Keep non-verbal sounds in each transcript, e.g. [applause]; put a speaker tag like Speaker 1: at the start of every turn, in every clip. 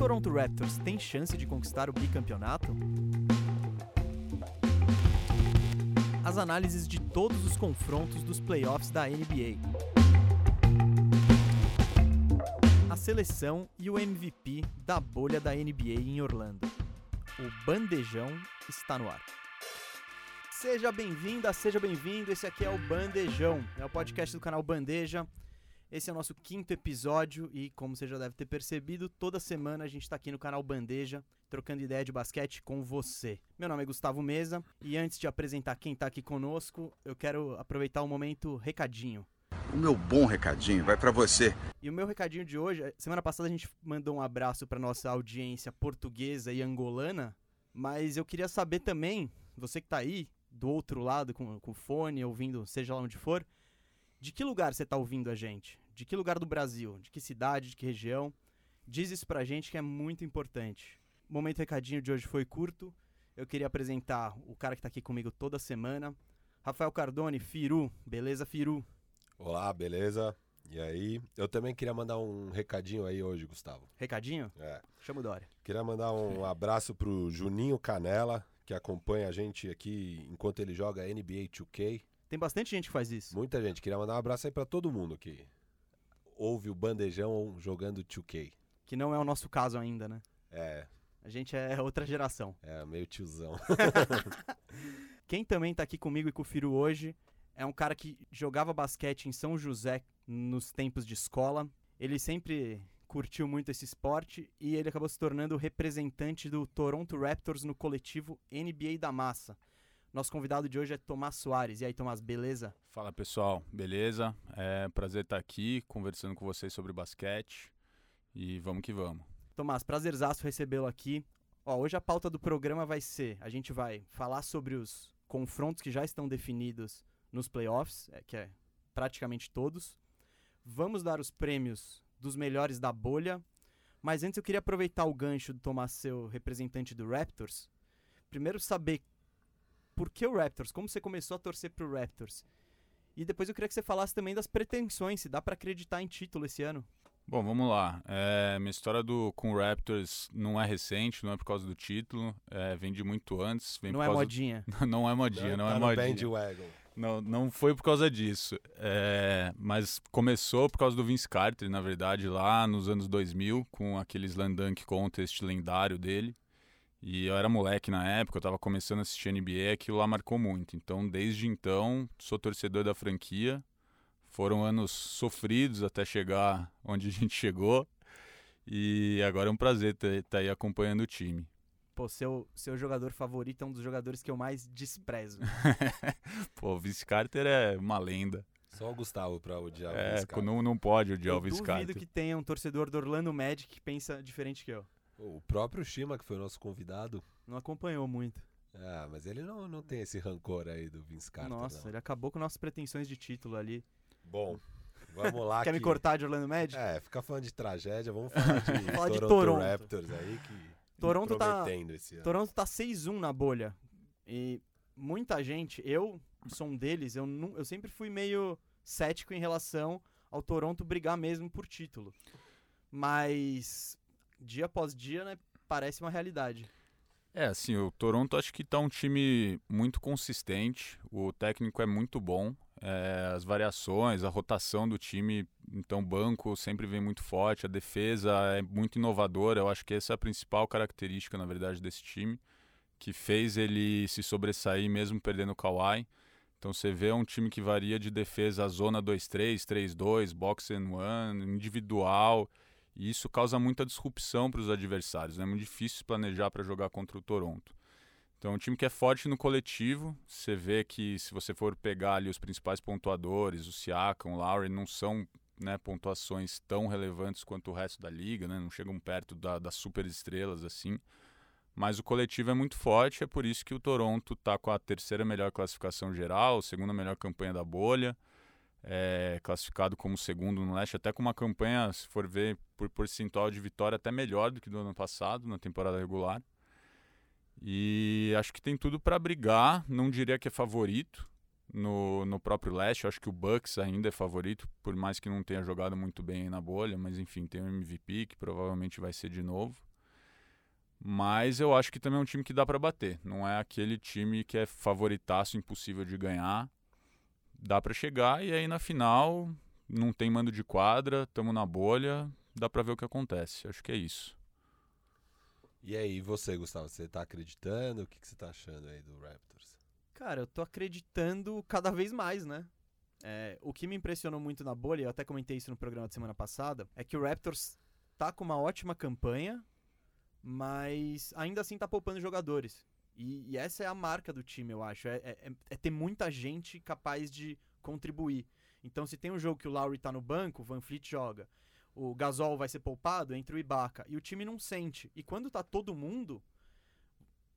Speaker 1: Toronto Raptors tem chance de conquistar o bicampeonato? As análises de todos os confrontos dos playoffs da NBA. A seleção e o MVP da bolha da NBA em Orlando. O Bandejão está no ar. Seja bem-vinda, seja bem-vindo. Esse aqui é o Bandejão, é o podcast do canal Bandeja. Esse é o nosso quinto episódio e, como você já deve ter percebido, toda semana a gente está aqui no canal Bandeja, trocando ideia de basquete com você. Meu nome é Gustavo Mesa e antes de apresentar quem está aqui conosco, eu quero aproveitar o momento recadinho.
Speaker 2: O meu bom recadinho vai para você.
Speaker 1: E o meu recadinho de hoje, semana passada a gente mandou um abraço para nossa audiência portuguesa e angolana, mas eu queria saber também, você que está aí do outro lado com, com fone, ouvindo, seja lá onde for, de que lugar você está ouvindo a gente? De que lugar do Brasil? De que cidade? De que região? Diz isso pra gente que é muito importante. O momento recadinho de hoje foi curto. Eu queria apresentar o cara que tá aqui comigo toda semana. Rafael Cardone, Firu. Beleza, Firu?
Speaker 3: Olá, beleza? E aí? Eu também queria mandar um recadinho aí hoje, Gustavo.
Speaker 1: Recadinho?
Speaker 3: É.
Speaker 1: Chama o Dória.
Speaker 3: Queria mandar um [laughs] abraço pro Juninho Canela, que acompanha a gente aqui enquanto ele joga NBA 2K.
Speaker 1: Tem bastante gente que faz isso.
Speaker 3: Muita gente. Queria mandar um abraço aí pra todo mundo que ouve o bandejão jogando 2K.
Speaker 1: Que não é o nosso caso ainda, né?
Speaker 3: É,
Speaker 1: A gente é outra geração.
Speaker 3: é meio tiozão. [laughs]
Speaker 1: Quem também tá aqui comigo e com o Firu hoje é um cara que jogava basquete em São José nos tempos de escola. Ele sempre curtiu muito esse esporte e ele acabou se tornando o representante do Toronto Raptors no coletivo NBA da Massa. Nosso convidado de hoje é Tomás Soares. E aí, Tomás, beleza?
Speaker 4: Fala pessoal, beleza? É um prazer estar aqui conversando com vocês sobre basquete e vamos que vamos.
Speaker 1: Tomás, prazerzaço recebê-lo aqui. Ó, hoje a pauta do programa vai ser: a gente vai falar sobre os confrontos que já estão definidos nos playoffs, é, que é praticamente todos. Vamos dar os prêmios dos melhores da bolha. Mas antes eu queria aproveitar o gancho do Tomás, seu representante do Raptors. Primeiro saber por que o Raptors, como você começou a torcer pro Raptors. E depois eu queria que você falasse também das pretensões, se dá pra acreditar em título esse ano.
Speaker 4: Bom, vamos lá. É, minha história do, com o Raptors não é recente, não é por causa do título, é, vem de muito antes. Vem
Speaker 1: Não
Speaker 4: por
Speaker 1: é
Speaker 4: causa
Speaker 1: modinha. [laughs]
Speaker 4: Do... não é modinha, não,
Speaker 3: tá
Speaker 4: é
Speaker 3: no
Speaker 4: modinha.
Speaker 3: bandwagon.
Speaker 4: Não, não foi por causa disso. É, mas começou por causa do Vince Carter, na verdade, lá nos anos 2000, com aquele Slam Dunk Contest lendário dele. E eu era moleque na época, eu tava começando a assistir NBA e aquilo lá marcou muito. Então, desde então, sou torcedor da franquia. Foram anos sofridos até chegar onde a gente chegou. E agora é um prazer estar aí acompanhando o time.
Speaker 1: Pô, seu, seu jogador favorito é um dos jogadores que eu mais desprezo. [laughs]
Speaker 4: Pô, o Vince Carter é uma lenda.
Speaker 3: Só o Gustavo pra odiar o
Speaker 4: É,
Speaker 3: Vince Carter.
Speaker 4: não, não pode odiar
Speaker 1: eu
Speaker 4: o Vince
Speaker 1: duvido
Speaker 4: Carter.
Speaker 1: que tenha um torcedor do Orlando Magic que pensa diferente que eu.
Speaker 3: O próprio Shima, que foi o nosso convidado.
Speaker 1: Não acompanhou muito.
Speaker 3: Ah, mas ele não, não tem esse rancor aí do Vince Carter,
Speaker 1: Nossa,
Speaker 3: não.
Speaker 1: ele acabou com nossas pretensões de título ali.
Speaker 3: Bom, vamos lá [laughs]
Speaker 1: Quer me
Speaker 3: que-
Speaker 1: cortar de Orlando Magic?
Speaker 3: É, ficar falando de tragédia, vamos falar de, [laughs]
Speaker 1: Falar de
Speaker 3: Toronto,
Speaker 1: Toronto.
Speaker 3: Raptors aí que
Speaker 1: Toronto tá-. Toronto tá 6-1 na bolha. E muita gente, eu sou um deles, eu, eu sempre fui meio cético em relação ao Toronto brigar mesmo por título. Mas dia após dia, né, parece uma realidade.
Speaker 4: É, assim, o Toronto acho que tá um time muito consistente, o técnico é muito bom, é, as variações, a rotação do time, então banco sempre vem muito forte, a defesa é muito inovadora, eu acho que essa é a principal característica, na verdade, desse time, que fez ele se sobressair mesmo perdendo o Kawhi. Então você vê um time que varia de defesa zona 2-3, 3-2, box and one, individual, e isso causa muita disrupção para os adversários. né? É muito difícil planejar para jogar contra o Toronto. Então, é um time que é forte no coletivo. Você vê que se você for pegar ali os principais pontuadores, o Siakam, o Lowry, não são né, pontuações tão relevantes quanto o resto da liga, né? não chegam perto da, das super estrelas assim. Mas o coletivo é muito forte, é por isso que o Toronto está com a terceira melhor classificação geral, segunda melhor campanha da bolha é, classificado como segundo no leste, até com uma campanha, se for ver por percentual de vitória, até melhor do que do ano passado, na temporada regular. E acho que tem tudo para brigar, não diria que é favorito no, no próprio leste, acho que o Bucks ainda é favorito, por mais que não tenha jogado muito bem na bolha, mas enfim, tem o MVP que provavelmente vai ser de novo. Mas eu acho que também é um time que dá para bater. Não é aquele time que é favoritaço, impossível de ganhar. Dá para chegar e aí na final não tem mando de quadra, estamos na bolha, dá para ver o que acontece. Acho que é isso.
Speaker 3: E aí, você, Gustavo, você tá acreditando? O que, que você tá achando aí do Raptors?
Speaker 1: Cara, eu tô acreditando cada vez mais, né? É, o que me impressionou muito na bolha, eu até comentei isso no programa de semana passada, é que o Raptors tá com uma ótima campanha, mas ainda assim tá poupando jogadores. E, e essa é a marca do time, eu acho. É, é, é, ter muita gente capaz de contribuir. Então, se tem um jogo que o Lowry tá no banco, o Van Fleet joga. O Gasol vai ser poupado, entre o Ibaka. E o time não sente. E quando tá todo mundo,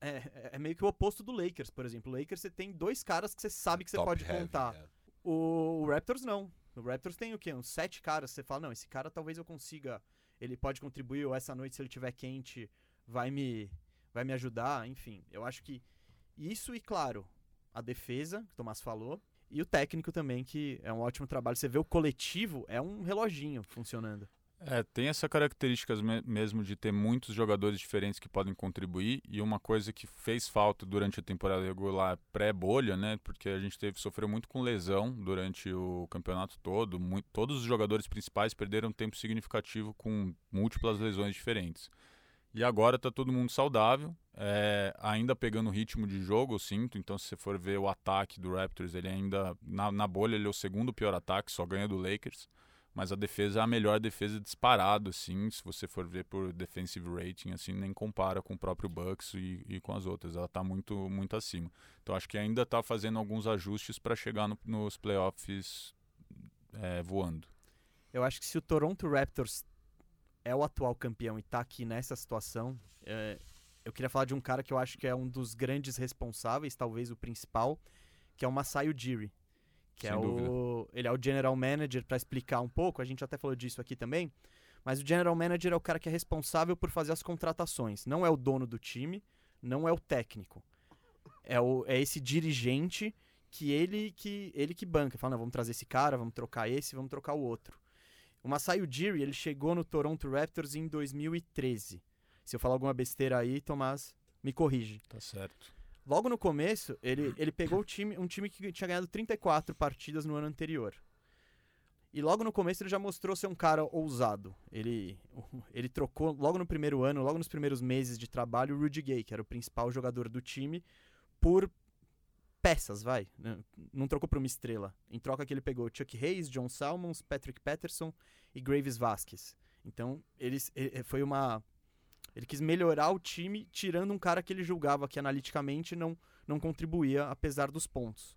Speaker 1: é, é, meio que o oposto do Lakers, por exemplo. O Lakers você tem dois caras que você sabe que você
Speaker 3: Top
Speaker 1: pode
Speaker 3: heavy,
Speaker 1: contar.
Speaker 3: é.
Speaker 1: O, o Raptors não. O Raptors tem o quê? Uns sete caras. Você fala, não, esse cara talvez eu consiga. Ele pode contribuir, ou essa noite, se ele tiver quente, vai me, vai me ajudar. Enfim, eu acho que isso e, claro, a defesa, que o Tomás falou, e o técnico também, que é um ótimo trabalho. Você vê o coletivo, é um reloginho funcionando.
Speaker 4: É, tem essa característica me mesmo de ter muitos jogadores diferentes que podem contribuir e uma coisa que fez falta durante a temporada regular pré-bolha, né? Porque a gente teve sofreu muito com lesão durante o campeonato todo, muito, todos os jogadores principais perderam tempo significativo com múltiplas lesões diferentes. E agora tá todo mundo saudável, é, ainda pegando ritmo de jogo, eu sinto. Então, se você for ver o ataque do Raptors, ele ainda na, na bolha ele é o segundo pior ataque, só ganha do Lakers mas a defesa é a melhor defesa disparado, assim, se você for ver por defensive rating, assim, nem compara com o próprio Bucks e, e com as outras, ela está muito, muito acima. Então acho que ainda está fazendo alguns ajustes para chegar no, nos playoffs é, voando.
Speaker 1: Eu acho que se o Toronto Raptors é o atual campeão e está aqui nessa situação, é, eu queria falar de um cara que eu acho que é um dos grandes responsáveis, talvez o principal, que é o Masai Ujiri que
Speaker 4: Sem
Speaker 1: é
Speaker 4: dúvida.
Speaker 1: o ele é o general manager para explicar um pouco, a gente até falou disso aqui também, mas o general manager é o cara que é responsável por fazer as contratações, não é o dono do time, não é o técnico. É o é esse dirigente que ele que ele que banca, fala, não, vamos trazer esse cara, vamos trocar esse, vamos trocar o outro. O Masai Ujiri, ele chegou no Toronto Raptors em 2013. Se eu falar alguma besteira aí, Tomás, me corrige.
Speaker 4: Tá certo.
Speaker 1: Logo no começo, ele, ele pegou o time, um time que tinha ganhado 34 partidas no ano anterior. E logo no começo ele já mostrou ser um cara ousado. Ele, [laughs] ele trocou, logo no primeiro ano, logo nos primeiros meses de trabalho, o Rudy Gay, que era o principal jogador do time, por peças, vai. Não trocou por uma estrela. Em troca que ele pegou Chuck Hayes, John Salmons, Patrick Patterson e Graves Vasquez. Então, eles, ele- foi uma... Ele quis melhorar o time, tirando um cara que ele julgava que analiticamente não, não contribuía, apesar dos pontos.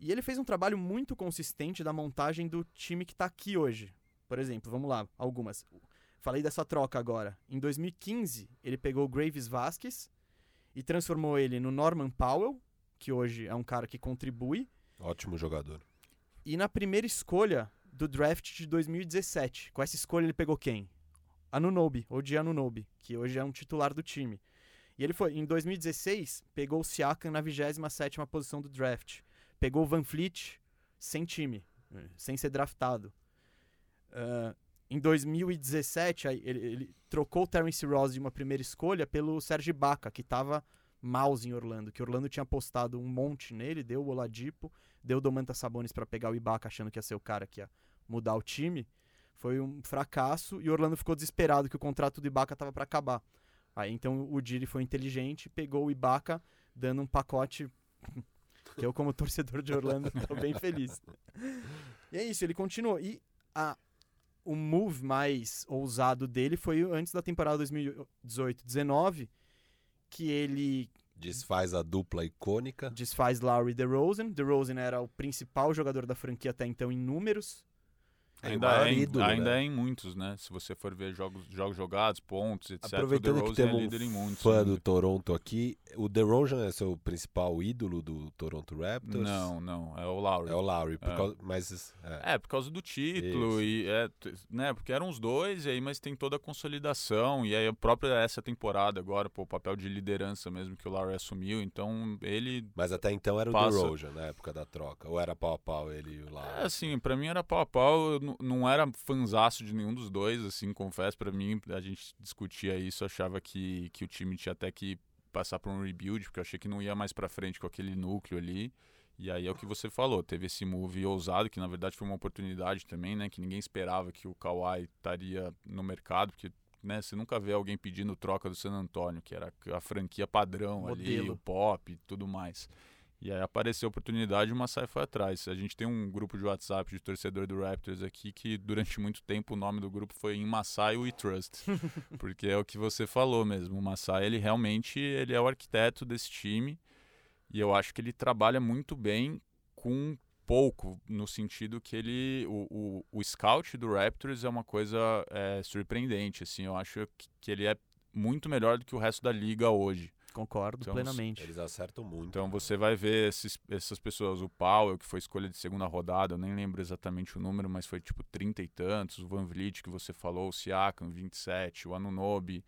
Speaker 1: E ele fez um trabalho muito consistente da montagem do time que tá aqui hoje. Por exemplo, vamos lá, algumas. Falei dessa troca agora. Em 2015, ele pegou Graves Vasquez e transformou ele no Norman Powell, que hoje é um cara que contribui,
Speaker 3: Ótimo jogador.
Speaker 1: e na primeira escolha do draft de 2017. Com essa escolha ele pegou quem? Anunobi, ou de Anunobi, que hoje é um titular do time. E ele foi, em 2016, pegou o Siakam na 27ª posição do draft. Pegou o Van Fleet sem time, sem ser draftado. Ah, em 2017, aí ele, ele trocou o Terence Ross de uma primeira escolha pelo Serge Ibaka, que estava mouse em Orlando, que Orlando tinha apostado um monte nele, deu o Oladipo, deu o Domantas Sabonis para pegar o Ibaka achando que ia ser o cara que ia mudar o time. Foi um fracasso e Orlando ficou desesperado que o contrato do Ibaka estava para acabar. Aí então o Diri foi inteligente, pegou o Ibaka dando um pacote [laughs] que eu como torcedor de Orlando [laughs] tô bem feliz. E é isso, ele continuou. E a, o move mais ousado dele foi antes da temporada 2018-19, que ele
Speaker 3: Desfaz a dupla icônica.
Speaker 1: desfaz Lowry e DeRozan. DeRozan era o principal jogador da franquia até então em números.
Speaker 3: É, o
Speaker 4: Ainda, é, em,
Speaker 3: ídolo,
Speaker 4: ainda
Speaker 3: né?
Speaker 4: é em muitos, né? Se você for ver jogos, jogos jogados, pontos, etc.
Speaker 3: Aproveitando
Speaker 4: o
Speaker 3: que
Speaker 4: é
Speaker 3: temos
Speaker 4: líder em
Speaker 3: um
Speaker 4: muitos.
Speaker 3: fã
Speaker 4: né?
Speaker 3: do Toronto aqui, o DeRozan é seu principal ídolo do Toronto Raptors?
Speaker 4: Não, não, é o Lowry.
Speaker 3: É o Lowry, por
Speaker 4: É.
Speaker 3: causa- mas... É.
Speaker 4: É, por causa do título, e é, né, porque eram os dois, e aí, mas tem toda a consolidação, e aí a própria essa temporada agora, pô, o papel de liderança mesmo que o Lowry assumiu, então ele.
Speaker 3: Mas até então era o
Speaker 4: Passa.
Speaker 3: DeRozan na época da troca. Ou era pau a pau ele e o Lowry?
Speaker 4: É assim, pra mim era pau a pau, não era fanzaço de nenhum dos dois, assim, confesso. Pra mim, a gente discutia isso, achava que, que o time tinha até que passar por um rebuild, porque eu achei que não ia mais pra frente com aquele núcleo ali. E aí é o que você falou, teve esse move ousado, que na verdade foi uma oportunidade também, né? Que ninguém esperava que o Kawhi estaria no mercado, porque né, você nunca vê alguém pedindo troca do San Antonio, que era a franquia padrão ali,
Speaker 1: Modelo.
Speaker 4: o pop e tudo mais. E aí apareceu a oportunidade e o Masai foi atrás. A gente tem um grupo de WhatsApp de torcedor do Raptors aqui que durante muito tempo o nome do grupo foi em Masai We Trust. [laughs] porque é o que você falou mesmo. O Masai, ele realmente ele é o arquiteto desse time e eu acho que ele trabalha muito bem com pouco, no sentido que ele o, o, o scout do Raptors é uma coisa é, surpreendente. Assim, eu acho que, que ele é muito melhor do que o resto da liga hoje.
Speaker 1: Concordo
Speaker 4: Então,
Speaker 1: plenamente.
Speaker 3: Eles acertam muito.
Speaker 4: Então você vai ver esses, essas pessoas, o Powell, que foi escolha de segunda rodada, eu nem lembro exatamente o número, mas foi tipo 30 e tantos, o Van Vliet que você falou, o Siakam, 27, o Anunobi,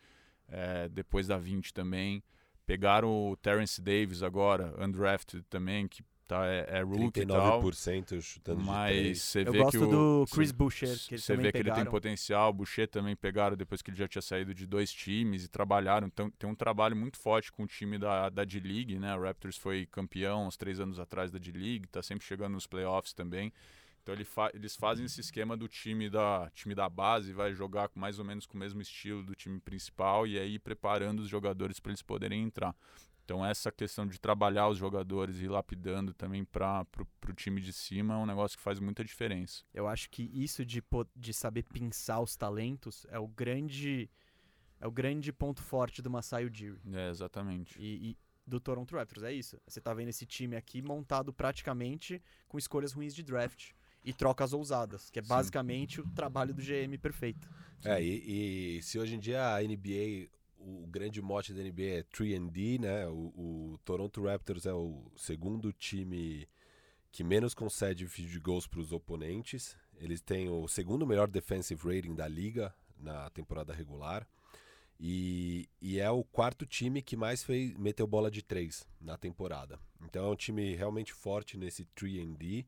Speaker 4: é, depois da 20 também. Pegaram o Terence Davis agora, undrafted também, que tá, é, é rookie e tal.
Speaker 3: 39% chutando de
Speaker 4: Mas
Speaker 3: três.
Speaker 4: você
Speaker 1: Eu
Speaker 4: vê
Speaker 1: gosto
Speaker 4: que o,
Speaker 1: do
Speaker 4: cê-
Speaker 1: Chris Boucher, que
Speaker 4: você vê que ele tem potencial. O Boucher também pegaram depois que ele já tinha saído de dois times e trabalharam. Então tem um trabalho muito forte com o time da, da D-League, né? O Raptors foi campeão uns três anos atrás da D-League, tá sempre chegando nos playoffs também. Então ele fa eles fazem esse esquema do time da, time da base, vai jogar mais ou menos com o mesmo estilo do time principal e aí preparando os jogadores para eles poderem entrar. Então essa questão de trabalhar os jogadores e ir lapidando também para o time de cima é um negócio que faz muita diferença.
Speaker 1: Eu acho que isso de, de saber pinçar os talentos é o grande é o grande ponto forte do Masai Ujiri
Speaker 4: É, exatamente.
Speaker 1: e, e do Toronto Raptors. É isso. Você tá vendo esse time aqui montado praticamente com escolhas ruins de draft e trocas ousadas, que é
Speaker 4: Sim.
Speaker 1: basicamente o trabalho do GM perfeito.
Speaker 3: É, e, e se hoje em dia a NBA, o grande mote da NBA é 3D, né? O, o Toronto Raptors é o segundo time que menos concede field goals para os oponentes. Eles têm o segundo melhor defensive rating da liga na temporada regular. E, e é o quarto time que mais fez, meteu bola de três na temporada. Então é um time realmente forte nesse 3D.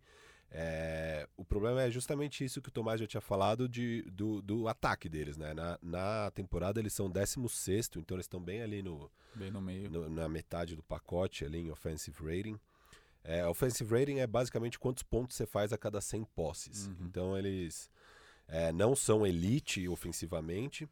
Speaker 3: É, o problema é justamente isso que o Tomás já tinha falado de, do, do ataque deles, né? Na, na temporada eles são 16, então eles estão bem ali no,
Speaker 4: Bem no meio.
Speaker 3: no- na metade do pacote ali em offensive rating. É, offensive rating é basicamente quantos pontos você faz a cada 100 posses.
Speaker 4: Uhum.
Speaker 3: Então eles é, não são elite ofensivamente.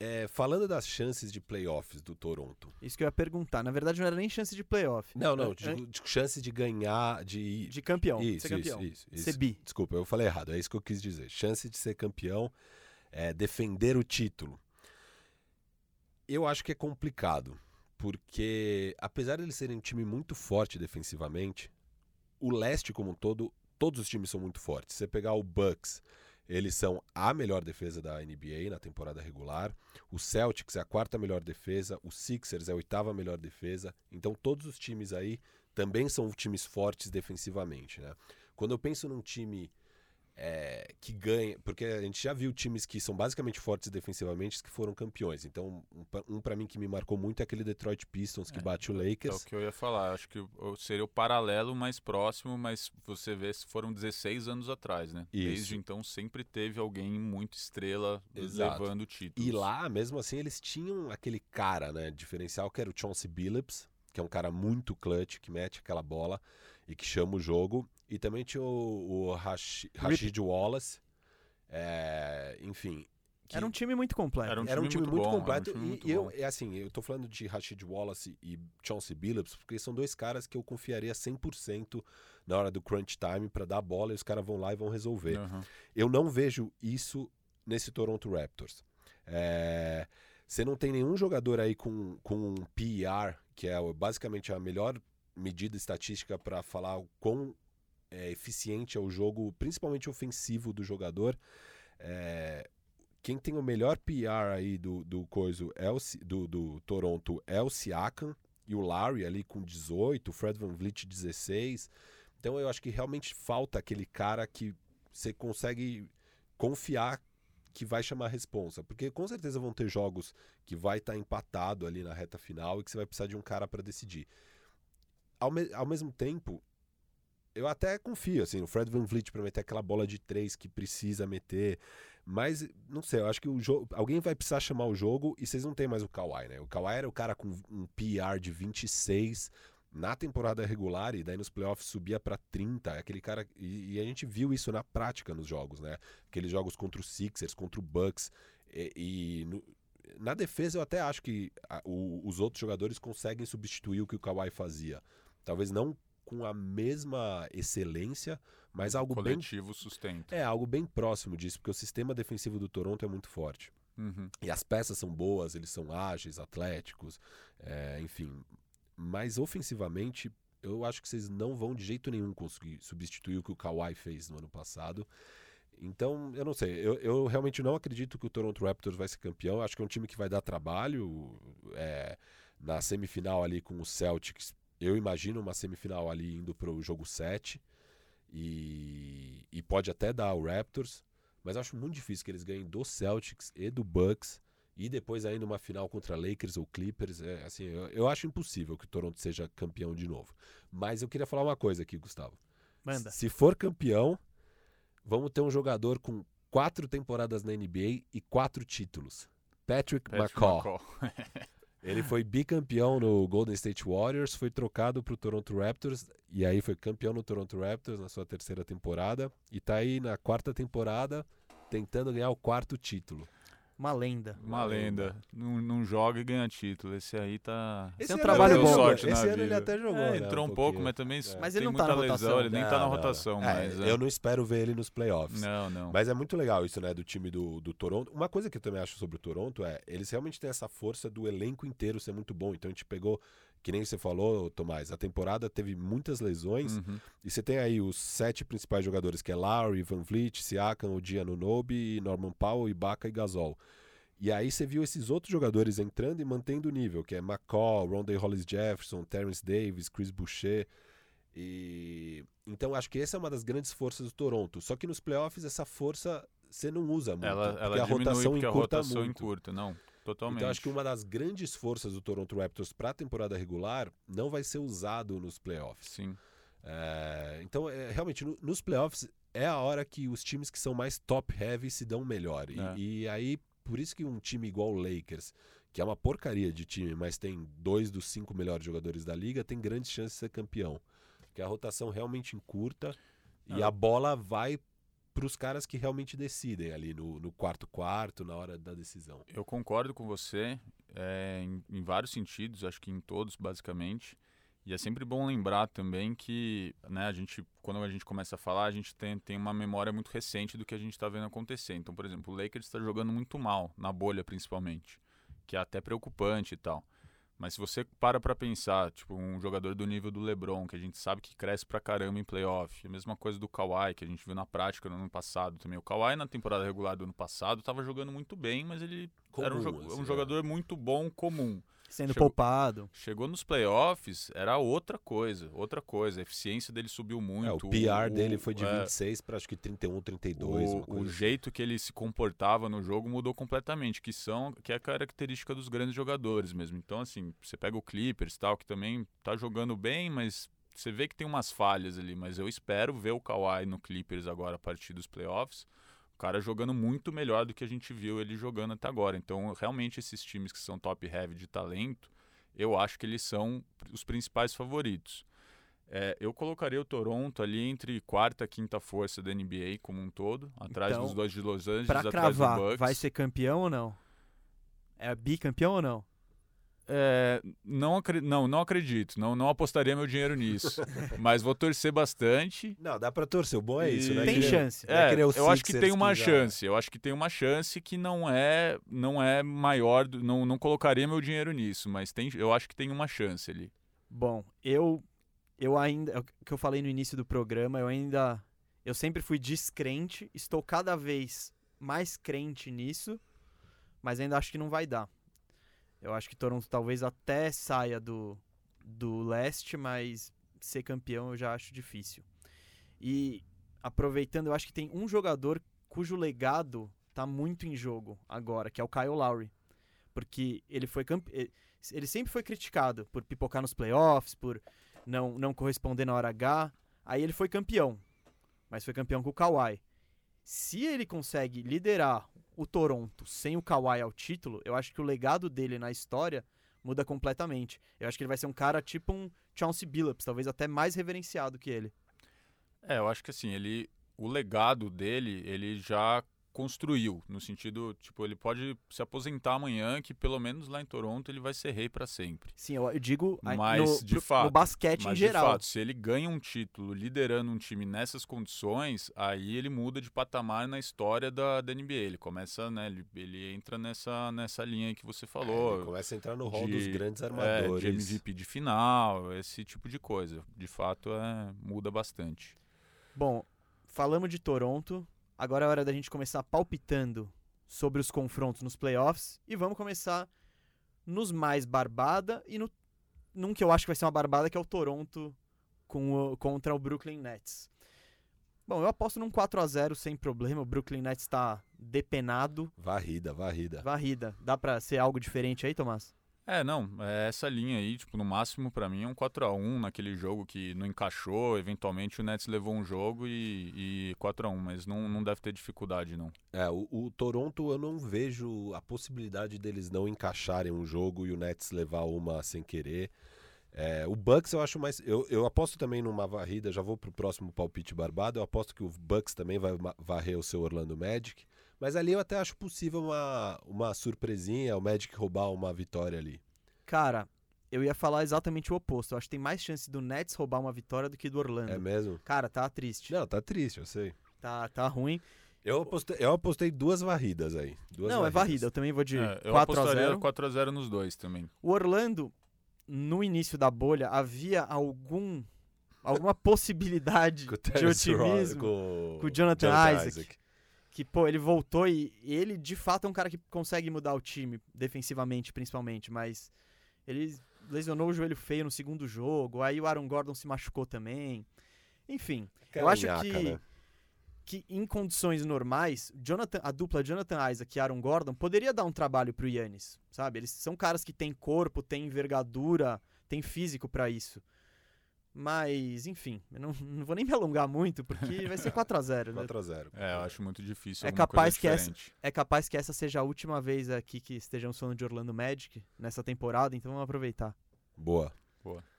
Speaker 3: É, falando das chances de playoffs do Toronto.
Speaker 1: Isso que eu ia perguntar. Na verdade, não era nem chance de playoff.
Speaker 3: Não, não,
Speaker 1: An-
Speaker 3: digo, de chance de ganhar, de,
Speaker 1: de campeão.
Speaker 3: isso,
Speaker 1: ser campeão.
Speaker 3: Isso, isso,
Speaker 1: Ser
Speaker 3: isso.
Speaker 1: bi.
Speaker 3: Desculpa, eu falei errado. É isso que eu quis dizer. Chance de ser campeão, é, defender o título. Eu acho que é complicado, porque apesar de eles serem um time muito forte defensivamente, o leste como um todo, todos os times são muito fortes. Se você pegar o Bucks, eles são a melhor defesa da NBA na temporada regular. O Celtics é a quarta melhor defesa. O Sixers é a oitava melhor defesa. Então todos os times aí também são times fortes defensivamente, né? Quando eu penso num time é, que ganha, porque a gente já viu times que são basicamente fortes defensivamente que foram campeões. Então um, um para mim que me marcou muito é aquele Detroit Pistons que
Speaker 4: É,
Speaker 3: bate o
Speaker 4: É o
Speaker 3: Lakers.
Speaker 4: que eu ia falar. Acho que o- seria o paralelo mais próximo, mas você vê se foram 16 anos atrás, né?
Speaker 3: Isso.
Speaker 4: Desde então sempre teve alguém muito estrela
Speaker 3: Exato.
Speaker 4: levando títulos.
Speaker 3: E lá, mesmo assim, eles tinham aquele cara, né, diferencial que era o Chauncey Billups, que é um cara muito clutch, que mete aquela bola e que chama o jogo. E também tinha o, o Rashi- Rashid Wallace, é, enfim. que-
Speaker 1: Era um time muito completo.
Speaker 4: Era um
Speaker 3: era um time
Speaker 4: time
Speaker 3: muito,
Speaker 4: muito bom,
Speaker 3: completo.
Speaker 4: um time
Speaker 3: e
Speaker 4: muito
Speaker 3: e eu,
Speaker 4: bom.
Speaker 3: é assim, eu tô falando de Rashid Wallace e Chauncey Billups, porque são dois caras que eu confiaria 100% na hora do crunch time para dar a bola e os caras vão lá e vão resolver.
Speaker 4: Aham.
Speaker 3: Eu não vejo isso nesse Toronto Raptors. É, Você não tem nenhum jogador aí com, com um PER, que é basicamente a melhor medida estatística para falar o quão é, eficiente é o jogo, principalmente ofensivo do jogador. É, Quem tem o melhor PR aí do, do, coiso é o, do, do Toronto é o Siakam e o Larry ali com 18, o Fred Van Vliet 16. Então eu acho que realmente falta aquele cara que você consegue confiar que vai chamar a responsa. Porque com certeza vão ter jogos que vai estar empatado ali na reta final e que você vai precisar de um cara para decidir. Ao, me- ao mesmo tempo, eu até confio, assim, o Fred Van Vliet para meter aquela bola de três que precisa meter. Mas, não sei, eu acho que o jogo. Alguém vai precisar chamar o jogo e vocês não têm mais o Kawhi, né? O Kawhi era o cara com um PR de 26 na temporada regular e daí nos playoffs subia para 30. Aquele cara. E, e, a gente viu isso na prática nos jogos, né? Aqueles jogos contra o Sixers, contra o Bucks. E, e no, na defesa eu até acho que a, o, os outros jogadores conseguem substituir o que o Kawhi fazia. Talvez não com a mesma excelência, mas algo
Speaker 4: coletivo
Speaker 3: bem
Speaker 4: sustento.
Speaker 3: É algo bem próximo disso, porque o sistema defensivo do Toronto é muito forte.
Speaker 4: Uhum.
Speaker 3: E as peças são boas, eles são ágeis, atléticos, é, enfim. Mas ofensivamente, eu acho que vocês não vão de jeito nenhum conseguir substituir o que o Kawhi fez no ano passado. Então, eu não sei. Eu, eu realmente não acredito que o Toronto Raptors vai ser campeão. Acho que é um time que vai dar trabalho. É, na semifinal ali com o Celtics, eu imagino uma semifinal ali indo para o jogo 7 e, e pode até dar o Raptors, mas acho muito difícil que eles ganhem do Celtics e do Bucks e depois ainda uma final contra Lakers ou Clippers. É, assim, eu, eu acho impossível que o Toronto seja campeão de novo. Mas eu queria falar uma coisa aqui, Gustavo.
Speaker 1: Manda.
Speaker 3: Se for campeão, vamos ter um jogador com quatro temporadas na NBA e quatro títulos. Patrick,
Speaker 4: Patrick
Speaker 3: McCaw.
Speaker 4: McCaw. [laughs]
Speaker 3: Ele foi bicampeão no Golden State Warriors, foi trocado para o Toronto Raptors e aí foi campeão no Toronto Raptors na sua terceira temporada e tá aí na quarta temporada tentando ganhar o quarto título.
Speaker 1: Uma lenda.
Speaker 4: Uma lenda. Não, não joga e ganha título. Esse aí tá.
Speaker 1: Esse é um
Speaker 3: ano
Speaker 1: trabalho
Speaker 3: ele
Speaker 1: bom.
Speaker 4: Sorte
Speaker 3: Esse ano ele até jogou.
Speaker 4: É,
Speaker 3: né,
Speaker 4: entrou um pouco,
Speaker 3: pouquinho.
Speaker 4: mas também
Speaker 3: É.
Speaker 1: Mas ele não
Speaker 4: muita
Speaker 1: tá na
Speaker 4: lesão,
Speaker 1: rotação.
Speaker 4: ele nem
Speaker 3: Não,
Speaker 4: tá na
Speaker 3: não,
Speaker 4: rotação,
Speaker 3: não.
Speaker 4: mas.
Speaker 3: É,
Speaker 4: é.
Speaker 3: Eu não espero ver ele nos playoffs.
Speaker 4: Não, não.
Speaker 3: Mas é muito legal isso, né, do time do, do Toronto. Uma coisa que eu também acho sobre o Toronto é, eles realmente têm essa força do elenco inteiro ser muito bom. Então a gente pegou, que nem você falou, Tomás, a temporada teve muitas lesões.
Speaker 4: Uhum.
Speaker 3: E você tem aí os sete principais jogadores, que é Lowry, Van Vliet, Siakam, o Giannunobi, Norman Powell, Ibaka e Gasol. E aí você viu esses outros jogadores entrando e mantendo o nível, que é McCall, Rondé Hollis Jefferson, Terrence Davis, Chris Boucher. E então acho que essa é uma das grandes forças do Toronto. Só que nos playoffs essa força você não usa muito,
Speaker 4: Ela,
Speaker 3: porque
Speaker 4: ela
Speaker 3: a
Speaker 4: diminui
Speaker 3: rotação
Speaker 4: porque a
Speaker 3: encurta
Speaker 4: rotação
Speaker 3: muito.
Speaker 4: encurta. Não, totalmente.
Speaker 3: Então acho que uma das grandes forças do Toronto Raptors para a temporada regular não vai ser usado nos playoffs.
Speaker 4: Sim.
Speaker 3: É, então, é, realmente, no- nos playoffs é a hora que os times que são mais top-heavy se dão melhor. E,
Speaker 4: É.
Speaker 3: e aí, por isso que um time igual o Lakers, que é uma porcaria de time, mas tem dois dos cinco melhores jogadores da liga, tem grandes chances de ser campeão. Porque a rotação realmente encurta e
Speaker 4: É.
Speaker 3: a bola vai para os caras que realmente decidem ali no, no quarto quarto, na hora da decisão.
Speaker 4: Eu concordo com você é, em, em vários sentidos, acho que em todos, basicamente. E é sempre bom lembrar também que, né, a gente, quando a gente começa a falar, a gente tem, tem uma memória muito recente do que a gente está vendo acontecer. Então, por exemplo, o Lakers está jogando muito mal, na bolha principalmente, que é até preocupante e tal. Mas se você para pra pensar, tipo, um jogador do nível do LeBron, que a gente sabe que cresce pra caramba em playoff, a mesma coisa do Kawhi, que a gente viu na prática no ano passado também. O Kawhi na temporada regular do ano passado estava jogando muito bem, mas ele era um,
Speaker 3: Comum,
Speaker 4: jo-
Speaker 3: assim,
Speaker 4: um
Speaker 3: é.
Speaker 4: jogador muito bom, comum.
Speaker 1: Sendo
Speaker 4: Chegou-
Speaker 1: poupado.
Speaker 4: Chegou nos playoffs, era outra coisa, outra coisa. A eficiência dele subiu muito.
Speaker 3: É, o PR
Speaker 4: o-
Speaker 3: dele foi de
Speaker 4: é,
Speaker 3: 26 para acho que 31, 32. uma
Speaker 4: o,
Speaker 3: coisa
Speaker 4: o
Speaker 3: assim.
Speaker 4: jeito que ele se comportava no jogo mudou completamente, que são que é a característica dos grandes jogadores mesmo. Então assim, você pega o Clippers tal, que também tá jogando bem, mas você vê que tem umas falhas ali, mas eu espero ver o Kawhi no Clippers agora a partir dos playoffs. O cara jogando muito melhor do que a gente viu ele jogando até agora. Então, realmente esses times que são top heavy de talento, eu acho que eles são os principais favoritos. É, eu colocaria o Toronto ali entre quarta e quinta força da NBA como um todo, atrás
Speaker 1: Então,
Speaker 4: dos dois de Los Angeles,
Speaker 1: Pra
Speaker 4: atrás
Speaker 1: cravar,
Speaker 4: do Bucks.
Speaker 1: vai ser campeão ou não? É bicampeão ou não?
Speaker 4: É, não, não, não acredito, não, não apostaria meu dinheiro nisso, [laughs] mas vou torcer bastante.
Speaker 3: Não, dá para torcer. O bom é isso, né?
Speaker 1: Tem
Speaker 3: Que
Speaker 1: chance.
Speaker 3: É
Speaker 4: É, eu acho que tem uma
Speaker 3: que
Speaker 4: chance. Eu acho que tem uma chance que não é, não é maior. do- Não, não colocaria meu dinheiro nisso, mas tem, eu acho que tem uma chance ali.
Speaker 1: Bom, eu eu ainda, é o que eu falei no início do programa, eu ainda eu sempre fui descrente, estou cada vez mais crente nisso, mas ainda acho que não vai dar. Eu acho que Toronto talvez até saia do do leste, mas ser campeão eu já acho difícil. E aproveitando, eu acho que tem um jogador cujo legado tá muito em jogo agora, que é o Kyle Lowry. Porque ele foi ele sempre foi criticado por pipocar nos playoffs, por não, não corresponder na hora H. Aí ele foi campeão, mas foi campeão com o Kawhi. Se ele consegue liderar o Toronto sem o Kawhi ao título, eu acho que o legado dele na história muda completamente. Eu acho que ele vai ser um cara tipo um Chauncey Billups, talvez até mais reverenciado que ele.
Speaker 4: É, eu acho que assim, ele o legado dele, ele já construiu, no sentido, tipo, ele pode se aposentar amanhã, que pelo menos lá em Toronto ele vai ser rei para sempre.
Speaker 1: Sim, eu digo
Speaker 4: mas,
Speaker 1: no,
Speaker 4: de fato,
Speaker 1: no basquete
Speaker 4: mas
Speaker 1: em geral.
Speaker 4: De fato, se ele ganha um título liderando um time nessas condições, aí ele muda de patamar na história da, da NBA. Ele começa, né, ele, ele entra nessa, nessa linha aí que você falou.
Speaker 3: É, ele começa a entrar no rol
Speaker 4: de,
Speaker 3: dos grandes
Speaker 4: é,
Speaker 3: armadores.
Speaker 4: de MVP de final, esse tipo de coisa. De fato, é, muda bastante.
Speaker 1: Bom, falamos de Toronto, Agora é hora da gente começar palpitando sobre os confrontos nos playoffs. E vamos começar nos mais barbada e no, num que eu acho que vai ser uma barbada, que é o Toronto com o, contra o Brooklyn Nets. Bom, eu aposto num 4 a 0 sem problema. O Brooklyn Nets está depenado.
Speaker 3: Varrida, varrida.
Speaker 1: Varrida. Dá pra ser algo diferente aí, Tomás?
Speaker 4: É, não, é essa linha aí, tipo, no máximo para mim é um 4 a 1 naquele jogo que não encaixou, eventualmente o Nets levou um jogo e, e 4 a 1 mas não, não deve ter dificuldade não.
Speaker 3: É, o, o, Toronto eu não vejo a possibilidade deles não encaixarem um jogo e o Nets levar uma sem querer. É, o Bucks eu acho mais. Eu, eu aposto também numa varrida, já vou pro próximo palpite barbado. Eu aposto que o Bucks também vai varrer o seu Orlando Magic. Mas ali eu até acho possível uma, uma surpresinha, o Magic roubar uma vitória ali.
Speaker 1: Cara, eu ia falar exatamente o oposto. Eu acho que tem mais chance do Nets roubar uma vitória do que do Orlando.
Speaker 3: É mesmo?
Speaker 1: Cara, tá triste.
Speaker 3: Não, tá triste, eu sei.
Speaker 1: Tá, tá ruim.
Speaker 3: Eu apostei, eu apostei duas varridas aí. Duas
Speaker 1: Não,
Speaker 3: varridas.
Speaker 1: é varrida. Eu também vou de
Speaker 4: É, eu
Speaker 1: 4 a
Speaker 4: apostaria
Speaker 1: 0
Speaker 4: 4 a 0 nos dois também.
Speaker 1: O Orlando, no início da bolha, havia algum alguma possibilidade [laughs] de
Speaker 3: Terrence Ross,
Speaker 1: otimismo
Speaker 3: com,
Speaker 1: com o Jonathan Isaac. Que, pô, ele voltou e, ele de fato é um cara que consegue mudar o time, defensivamente principalmente, mas ele lesionou o joelho feio no segundo jogo, aí o Aaron Gordon se machucou também. Enfim, eu acho que,
Speaker 3: né?
Speaker 1: que em condições normais, Jonathan, a dupla Jonathan Isaac e Aaron Gordon poderia dar um trabalho pro Yannis, sabe? Eles são caras que têm corpo, têm envergadura, têm físico pra isso. Mas, enfim, eu não, não vou nem me alongar muito, porque vai ser [laughs] 4x0. né?
Speaker 3: 4x0.
Speaker 4: É, eu acho muito difícil.
Speaker 1: É capaz
Speaker 4: coisa
Speaker 1: que essa-. É capaz que essa seja a última vez aqui que estejamos falando de Orlando Magic nessa temporada, então vamos aproveitar.
Speaker 3: Boa.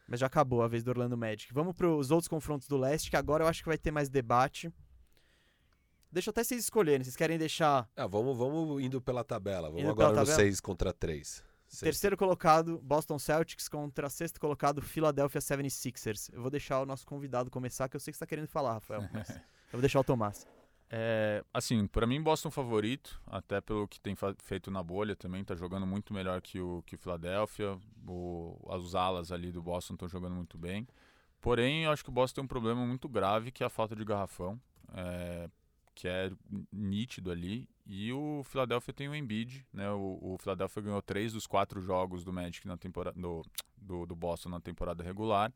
Speaker 1: Mas já acabou a vez do Orlando Magic. Vamos para os outros confrontos do leste, que agora eu acho que vai ter mais debate. Deixa até vocês escolherem. Vocês querem deixar
Speaker 3: Ah, vamos, vamos indo pela tabela. Vamos
Speaker 1: Indo
Speaker 3: agora no
Speaker 1: tabela?
Speaker 3: 6 contra 3.
Speaker 1: Terceiro colocado Boston Celtics contra sexto colocado Philadelphia 76ers? Eu vou deixar o nosso convidado começar, que eu sei que você está querendo falar, Rafael. mas [laughs] eu vou deixar o Tomás.
Speaker 4: É, assim, pra mim Boston favorito, até pelo que tem feito na bolha também, tá jogando muito melhor que o que o Philadelphia. O, as alas ali do Boston estão jogando muito bem. Porém, eu acho que o Boston tem um problema muito grave, que é a falta de garrafão, é, que é nítido ali. E o Philadelphia tem o Embiid, né? O, o Philadelphia ganhou três dos quatro jogos do Magic na temporada do, do, do Boston na temporada regular.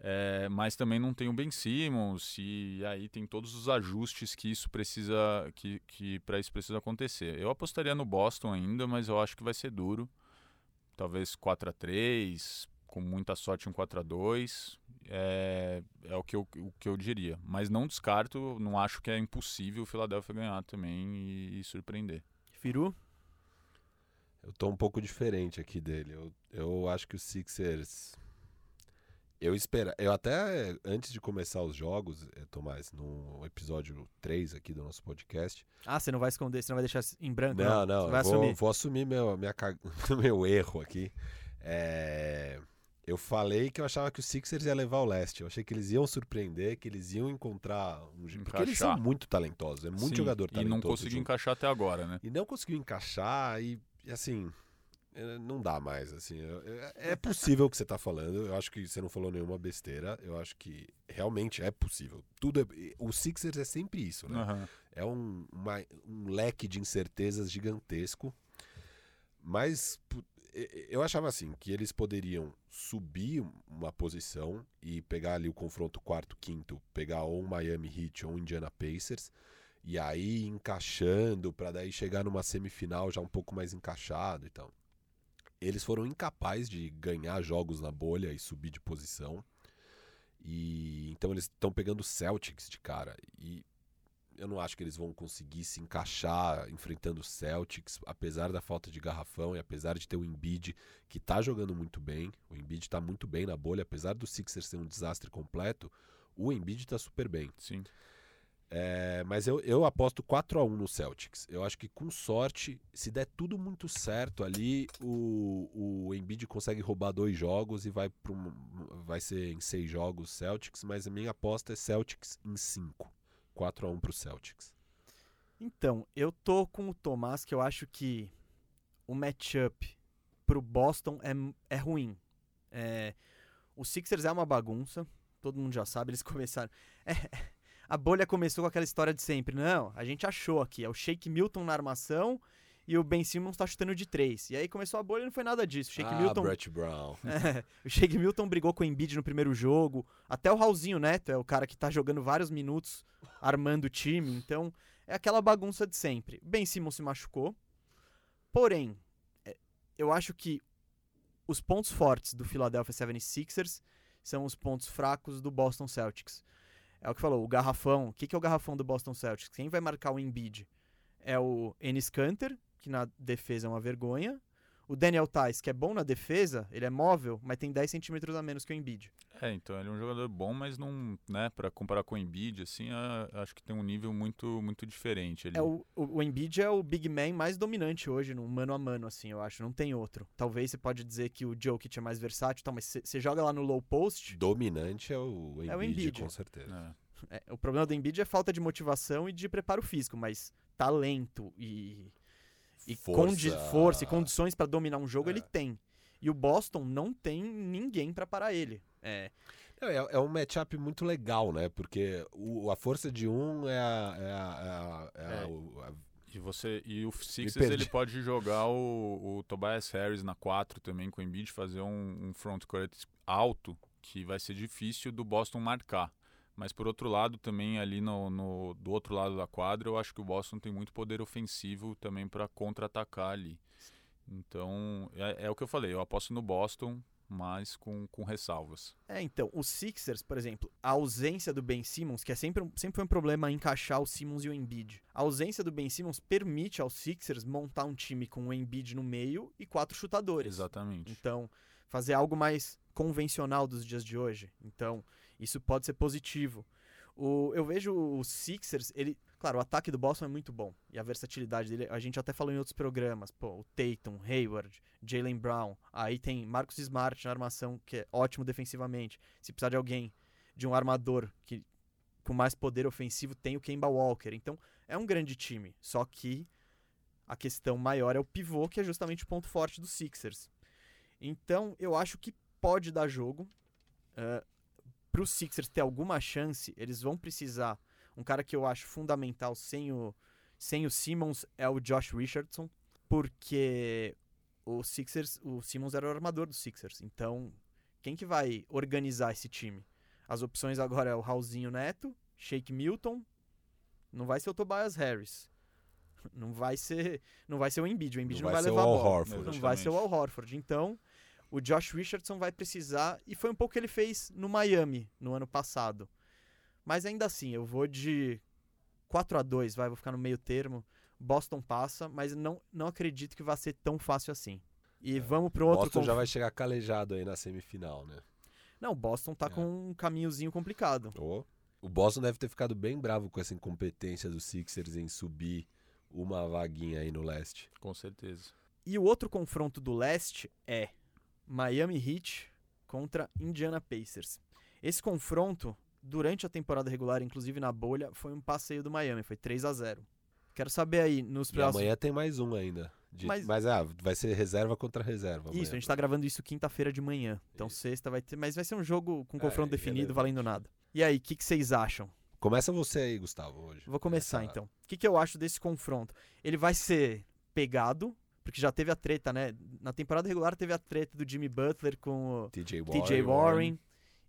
Speaker 4: É, mas também não tem o Ben Simmons e aí tem todos os ajustes que isso precisa que, que para isso precisa acontecer. Eu apostaria no Boston ainda, mas eu acho que vai ser duro. Talvez 4 a 3 com muita sorte um 4 a 2 é, é o, que eu, o que eu diria. Mas não descarto, não acho que é impossível o Philadelphia ganhar também e, e surpreender.
Speaker 1: Firu?
Speaker 3: Eu tô um pouco diferente aqui dele. Eu, eu acho que o Sixers. Eu espero. Eu até, antes de começar os jogos, eh, Tomás, no episódio 3 aqui do nosso podcast.
Speaker 1: Ah, você não vai esconder, você não vai deixar em branco?
Speaker 3: Não, não,
Speaker 1: vai
Speaker 3: vou,
Speaker 1: assumir.
Speaker 3: vou assumir meu, minha, [laughs] meu erro aqui. É, eu falei que eu achava que o Sixers ia levar o leste. Eu achei que eles iam surpreender, que eles iam encontrar um jeito. Porque eles são
Speaker 4: Encaixar.
Speaker 3: muito talentosos, é muito
Speaker 4: Sim,
Speaker 3: jogador
Speaker 4: E
Speaker 3: talentoso.
Speaker 4: não conseguiu encaixar até agora, né?
Speaker 3: E não conseguiu encaixar e, e, assim, eh, não dá mais, assim. Eu- eu- É possível o que você tá falando. Eu acho que você não falou nenhuma besteira. Eu acho que realmente é possível. Tudo é, o Sixers é sempre isso, né?
Speaker 4: Aham.
Speaker 3: É um, uma- um leque de incertezas gigantesco. Mas e- e- eu achava assim que eles poderiam subir uma posição e pegar ali o confronto quarto, quinto, pegar ou um Miami Heat ou um Indiana Pacers e aí encaixando para daí chegar numa semifinal já um pouco mais encaixado e tal. Eles foram incapazes de ganhar jogos na bolha e subir de posição. E então eles estão pegando Celtics de cara. E eu não acho que eles vão conseguir se encaixar enfrentando o Celtics, apesar da falta de garrafão e apesar de ter o Embiid que tá jogando muito bem. O Embiid tá muito bem na bolha, apesar do Sixers ser um desastre completo, o Embiid tá super bem.
Speaker 4: Sim.
Speaker 3: É, mas eu, eu aposto 4 a 1 no Celtics. Eu acho que com sorte, se der tudo muito certo ali, o, o Embiid consegue roubar dois jogos e vai, pro, vai ser em seis jogos Celtics, mas a minha aposta é Celtics em 5. 4 a 1 pro Celtics.
Speaker 1: Então, eu tô com o Tomás que eu acho que o matchup pro Boston é, é ruim. É, o Sixers é uma bagunça, todo mundo já sabe, [laughs] eles começaram. É, a bolha começou com aquela história de sempre. Não, a gente achou aqui, é o Shake Milton na armação e o Ben Simmons tá chutando de três. E aí começou a bolha e não foi nada disso. O Shake
Speaker 3: ah,
Speaker 1: Milton.
Speaker 3: Brett Brown. [laughs]
Speaker 1: É, o Shake Milton brigou com o Embiid no primeiro jogo. Até o Raulzinho Neto é o cara que tá jogando vários minutos armando o time. Então, é aquela bagunça de sempre. O Ben Simmons se machucou. Porém, é, eu acho que os pontos fortes do Philadelphia 76ers são os pontos fracos do Boston Celtics. É o que falou, o garrafão. O que, que é o garrafão do Boston Celtics? Quem vai marcar o Embiid? É o Enes Kanter, que na defesa é uma vergonha. O Daniel Tais, que é bom na defesa, ele é móvel, mas tem 10 centímetros a menos que o Embiid.
Speaker 4: É, então ele é um jogador bom, mas não, né, para comparar com o Embiid, assim, acho que tem um nível muito muito diferente.
Speaker 1: É, o, o, o Embiid é o big man mais dominante hoje, no mano a mano, assim, eu acho, não tem outro. Talvez você pode dizer que o Jokic é mais versátil, tal, mas você joga lá no low post...
Speaker 3: Dominante é o Embiid, é o Embiid. com certeza.
Speaker 1: É. É, o problema do Embiid é falta de motivação e de preparo físico, mas talento e e força, força e condições para dominar um jogo é. ele tem. E o Boston não tem ninguém para parar ele. É.
Speaker 3: É, é um matchup muito legal, né? Porque o, a força de um é a. É a, é a, é
Speaker 4: a é. e você e o Sixers ele pode jogar o, o Tobias Harris na 4 também com o Embiid fazer um, um front court alto que vai ser difícil do Boston marcar. Mas por outro lado, também ali no, no, do outro lado da quadra, eu acho que o Boston tem muito poder ofensivo também para contra-atacar ali. Então, é, é, o que eu falei, eu aposto no Boston, mas com, com ressalvas.
Speaker 1: É, então, os Sixers, por exemplo, a ausência do Ben Simmons, que é sempre, sempre foi um problema encaixar o Simmons e o Embiid. A ausência do Ben Simmons permite aos Sixers montar um time com o Embiid no meio e quatro chutadores.
Speaker 4: Exatamente.
Speaker 1: Então, fazer algo mais convencional dos dias de hoje. Então, isso pode ser positivo. O, eu vejo o Sixers, ele. Claro, o ataque do Boston é muito bom. E a versatilidade dele, a gente até falou em outros programas. Pô, o Tatum, Hayward, Jalen Brown. Aí tem Marcus Smart na armação, que é ótimo defensivamente. Se precisar de alguém, de um armador que com mais poder ofensivo, tem o Kemba Walker. Então, é um grande time. Só que a questão maior é o pivô, que é justamente o ponto forte dos Sixers. Então, eu acho que pode dar jogo. Uh, para os Sixers ter alguma chance, eles vão precisar. Um cara que eu acho fundamental sem o, sem o Simmons é o Josh Richardson, porque o Sixers, o Simmons era o armador dos Sixers. Então, quem que vai organizar esse time? As opções agora é o Raulzinho Neto, Shake Milton, não vai ser o Tobias Harris. [laughs] Não vai ser, não vai ser o Embiid, o Embiid não, não vai, vai levar a bola. Horford, não vai ser o Al Horford. Então, o Josh Richardson vai precisar, e foi um pouco o que ele fez no Miami no ano passado. Mas ainda assim, eu vou de 4 a 2 vai, vou ficar no meio termo. Boston passa, mas não, não acredito que vai ser tão fácil assim. E é. vamos pro outro.
Speaker 3: Boston conf... já vai chegar calejado aí na semifinal, né?
Speaker 1: Não, Boston tá é. com um caminhozinho complicado.
Speaker 3: Oh. O Boston deve ter ficado bem bravo com essa incompetência dos Sixers em subir uma vaguinha aí no leste.
Speaker 4: Com certeza.
Speaker 1: E o outro confronto do leste é Miami Heat contra Indiana Pacers. Esse confronto, durante a temporada regular, inclusive na bolha, foi um passeio do Miami, foi 3 a 0 Quero saber aí nos
Speaker 3: próximos. amanhã tem mais um ainda. De... Mas, mas ah, vai ser reserva contra reserva.
Speaker 1: Amanhã. Isso, a gente tá gravando isso quinta-feira de manhã. Então isso. sexta vai ter. Mas vai ser um jogo com confronto é, definido, valendo nada. E aí, o que, que vocês acham?
Speaker 3: Começa você aí, Gustavo, hoje.
Speaker 1: Vou começar então. O que, que eu acho desse confronto? Ele vai ser pegado, porque já teve a treta, né? Na temporada regular teve a treta do Jimmy Butler com o TJ Warren, Warren,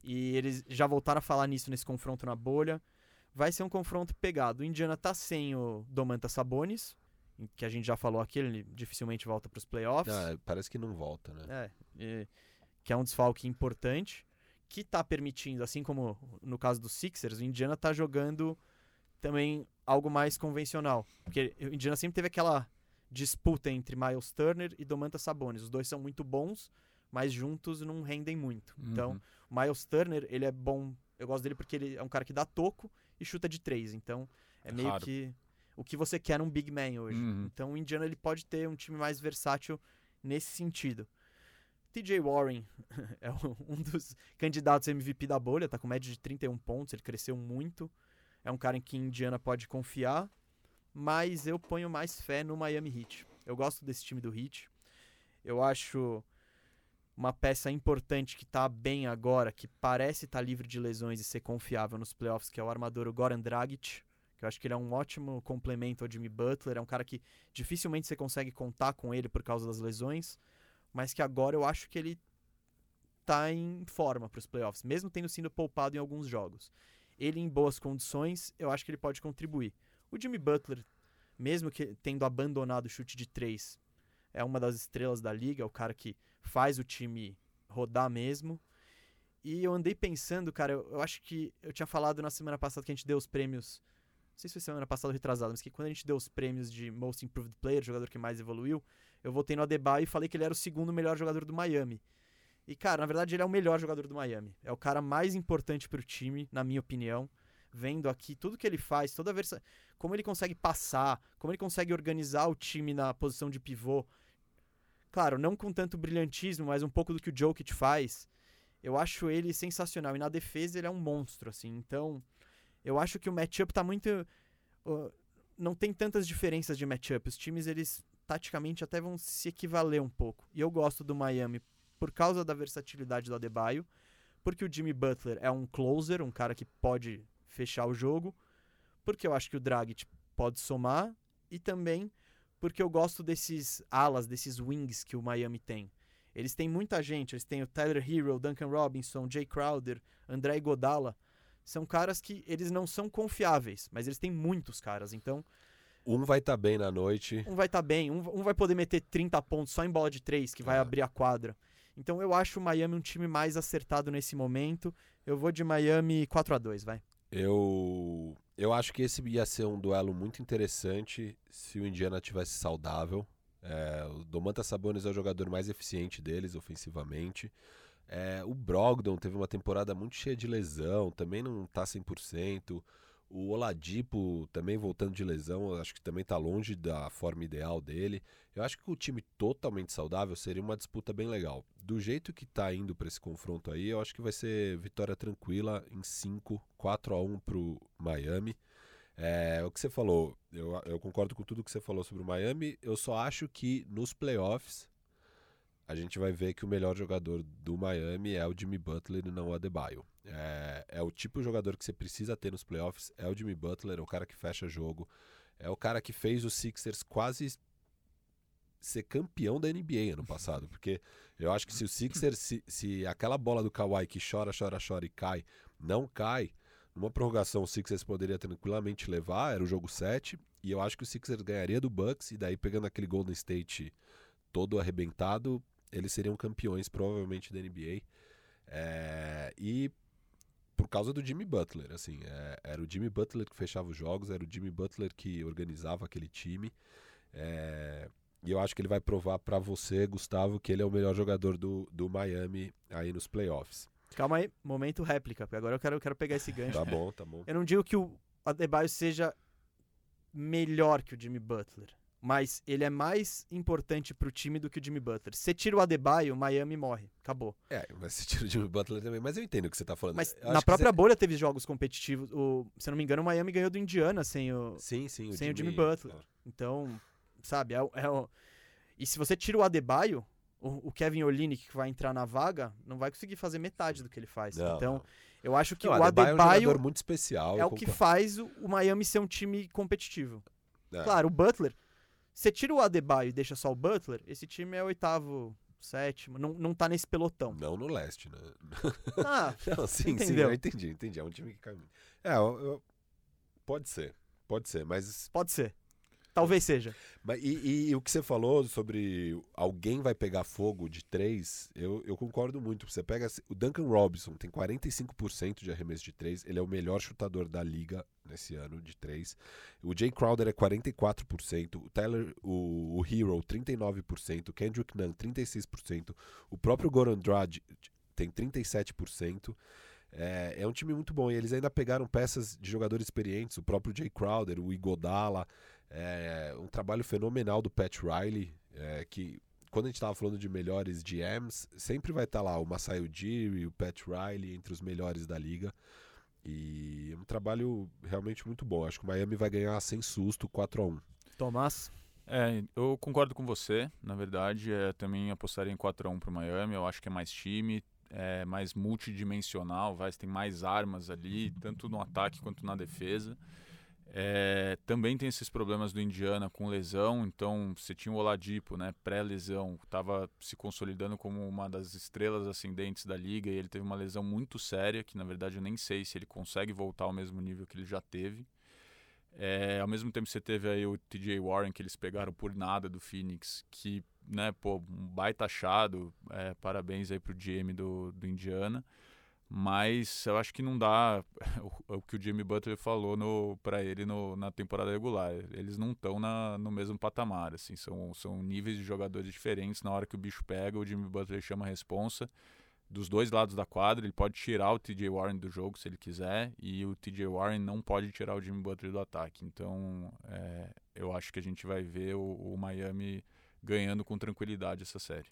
Speaker 1: e eles já voltaram a falar nisso nesse confronto na bolha. Vai ser um confronto pegado. O Indiana tá sem o Domantas Sabonis, que a gente já falou aqui, ele dificilmente volta para os playoffs.
Speaker 3: Ah, parece que não volta, né?
Speaker 1: É, e, que é um desfalque importante. que tá permitindo, assim como no caso dos Sixers, o Indiana tá jogando também algo mais convencional. Porque o Indiana sempre teve aquela disputa entre Miles Turner e Domantas Sabonis. Os dois são muito bons, mas juntos não rendem muito. Então,
Speaker 4: Uhum.
Speaker 1: o Miles Turner, ele é bom. Eu gosto dele porque ele é um cara que dá toco e chuta de três. Então, é meio
Speaker 4: Raro.
Speaker 1: que o que você quer num big man hoje.
Speaker 4: Uhum.
Speaker 1: Então, o Indiana ele pode ter um time mais versátil nesse sentido. TJ Warren [laughs] é um- dos candidatos MVP da bolha, tá com média de 31 pontos, ele cresceu muito. É um cara em que Indiana pode confiar, mas eu ponho mais fé no Miami Heat. Eu gosto desse time do Heat. Eu acho uma peça importante que tá bem agora, que parece estar livre de lesões e ser confiável nos playoffs, que é o armador Goran Dragic, que eu acho que ele é um ótimo complemento ao Jimmy Butler, é um cara que dificilmente você consegue contar com ele por causa das lesões, mas que agora eu acho que ele tá em forma para os playoffs, mesmo tendo sido poupado em alguns jogos. Ele em boas condições, eu acho que ele pode contribuir. O Jimmy Butler, mesmo que tendo abandonado o chute de três, é uma das estrelas da liga, é o cara que faz o time rodar mesmo. E eu andei pensando, cara, eu, eu acho que eu tinha falado na semana passada que a gente deu os prêmios. Não sei se foi semana passada ou retrasada, mas que quando a gente deu os prêmios de Most Improved Player, jogador que mais evoluiu, eu voltei no Adebayo e falei que ele era o segundo melhor jogador do Miami. E, cara, na verdade ele é o melhor jogador do Miami. É o cara mais importante pro time, na minha opinião. Vendo aqui tudo que ele faz, toda vez. Como ele consegue passar, como ele consegue organizar o time na posição de pivô. Claro, não com tanto brilhantismo, mas um pouco do que o Jokic faz. Eu acho ele sensacional. E na defesa ele é um monstro, assim. Então, eu acho que o matchup tá muito. uh, não tem tantas diferenças de matchup. Os times, eles taticamente até vão se equivaler um pouco. E eu gosto do Miami por causa da versatilidade do Adebayo, porque o Jimmy Butler é um closer, um cara que pode fechar o jogo, porque eu acho que o Dragic pode somar e também porque eu gosto desses alas, desses wings que o Miami tem. Eles têm muita gente, eles têm o Tyler Hero, Duncan Robinson, Jay Crowder, André Godala. São caras que eles não são confiáveis, mas eles têm muitos caras. Então,
Speaker 3: Um vai estar bem na noite.
Speaker 1: um vai estar bem, um, um vai poder meter 30 pontos só em bola de 3, que vai
Speaker 3: É.
Speaker 1: abrir a quadra. Então eu acho o Miami um time mais acertado nesse momento. Eu vou de Miami 4 a 2 vai.
Speaker 3: Eu, eu acho que esse ia ser um duelo muito interessante se o Indiana tivesse saudável. É, o Domantas Sabonis é o jogador mais eficiente deles ofensivamente. É, o Brogdon teve uma temporada muito cheia de lesão, também não tá 100%. O Oladipo também voltando de lesão, acho que também tá longe da forma ideal dele. Eu acho que o time totalmente saudável seria uma disputa bem legal. Do jeito que tá indo para esse confronto aí, eu acho que vai ser vitória tranquila em 5, 4 a 1 pro Miami. É, o que você falou, eu, eu concordo com tudo que você falou sobre o Miami. Eu só acho que nos playoffs a gente vai ver que o melhor jogador do Miami é o Jimmy Butler e não o Adebayo. É, é o tipo de jogador que você precisa ter nos playoffs, é o Jimmy Butler, é o cara que fecha jogo, é o cara que fez os Sixers quase ser campeão da NBA ano passado, porque eu acho que se o Sixers, se, se aquela bola do Kawhi que chora, chora, chora e cai, não cai, numa prorrogação o Sixers poderia tranquilamente levar, era o jogo 7, e eu acho que o Sixers ganharia do Bucks, e daí pegando aquele Golden State todo arrebentado, eles seriam campeões provavelmente da NBA. É, e por causa do Jimmy Butler, assim, é, era o Jimmy Butler que fechava os jogos, era o Jimmy Butler que organizava aquele time. É, e eu acho que ele vai provar pra você, Gustavo, que ele é o melhor jogador do, do Miami aí nos playoffs.
Speaker 1: Calma aí, momento réplica, porque agora eu quero, eu quero pegar esse [laughs] gancho.
Speaker 3: Tá bom, tá bom.
Speaker 1: Eu não digo que o Adebayo seja melhor que o Jimmy Butler, mas ele é mais importante pro time do que o Jimmy Butler. Se você tira o Adebayo, o Miami morre. Acabou.
Speaker 3: É, mas você tira o Jimmy Butler também, mas eu entendo o que você tá falando.
Speaker 1: Mas
Speaker 3: Eu
Speaker 1: na própria
Speaker 3: você-
Speaker 1: bolha teve jogos competitivos. O, se eu não me engano, o Miami ganhou do Indiana sem o.
Speaker 3: Sim, sim, o
Speaker 1: sem o
Speaker 3: Jimmy,
Speaker 1: Jimmy Butler. Então, sabe, é, o- é o- E se você tira o Adebayo, o, o Kevin Olynyk que vai entrar na vaga, não vai conseguir fazer metade do que ele faz.
Speaker 3: Não,
Speaker 1: então,
Speaker 3: não.
Speaker 1: eu acho que
Speaker 3: Não,
Speaker 1: o
Speaker 3: Adebayo é um jogador muito especial.
Speaker 1: é o que faz o, o Miami ser um time competitivo.
Speaker 3: É.
Speaker 1: Claro, o Butler, você tira o Adebayo e deixa só o Butler, esse time é oitavo, sétimo, não, não tá nesse pelotão.
Speaker 3: Não no leste, né? [laughs]
Speaker 1: Ah, [laughs]
Speaker 3: Não, sim, sim,
Speaker 1: Entendeu?
Speaker 3: eu entendi, entendi. É um time que muito. É, eu- eu- pode ser, pode ser, mas
Speaker 1: pode ser. Talvez seja.
Speaker 3: Mas, e, e- o que você falou sobre alguém vai pegar fogo de três, eu, eu concordo muito. Você pega o Duncan Robinson, tem 45% de arremesso de três, ele é o melhor chutador da liga nesse ano de três. O Jay Crowder é 44%, o Tyler, o, o Hero 39%, o Kendrick Nunn 36%, o próprio Goran Dragic tem 37%. É, é um time muito bom e eles ainda pegaram peças de jogadores experientes, o próprio Jay Crowder, o Igodala, é, um trabalho fenomenal do Pat Riley, é, que quando a gente estava falando de melhores GMs, sempre vai estar lá o Masai Ujiri, o Pat Riley entre os melhores da liga. E é um trabalho realmente muito bom. Acho que o Miami vai ganhar sem susto 4 a 1
Speaker 1: Tomás.
Speaker 4: É, eu concordo com você. Na verdade, é, também apostaria em 4x1 pro Miami. Eu acho que é mais time, é mais multidimensional, vai, tem mais armas ali, tanto no ataque quanto na defesa. É, também tem esses problemas do Indiana com lesão, então você tinha o Oladipo, né, pré-lesão, estava se consolidando como uma das estrelas ascendentes da liga e ele teve uma lesão muito séria, que na verdade eu nem sei se ele consegue voltar ao mesmo nível que ele já teve. É, ao mesmo tempo você teve aí o TJ Warren que eles pegaram por nada do Phoenix, que, né, pô, um baita achado, é, parabéns aí pro GM do, do Indiana, mas eu acho que não dá [laughs] o, o que o Jimmy Butler falou para ele no, na temporada regular, eles não estão no mesmo patamar, assim, são, são níveis de jogadores diferentes, na hora que o bicho pega, o Jimmy Butler chama a responsa, dos dois lados da quadra, ele pode tirar o TJ Warren do jogo se ele quiser, e o TJ Warren não pode tirar o Jimmy Butler do ataque. Então, é, eu acho que a gente vai ver o, o, Miami ganhando com tranquilidade essa série.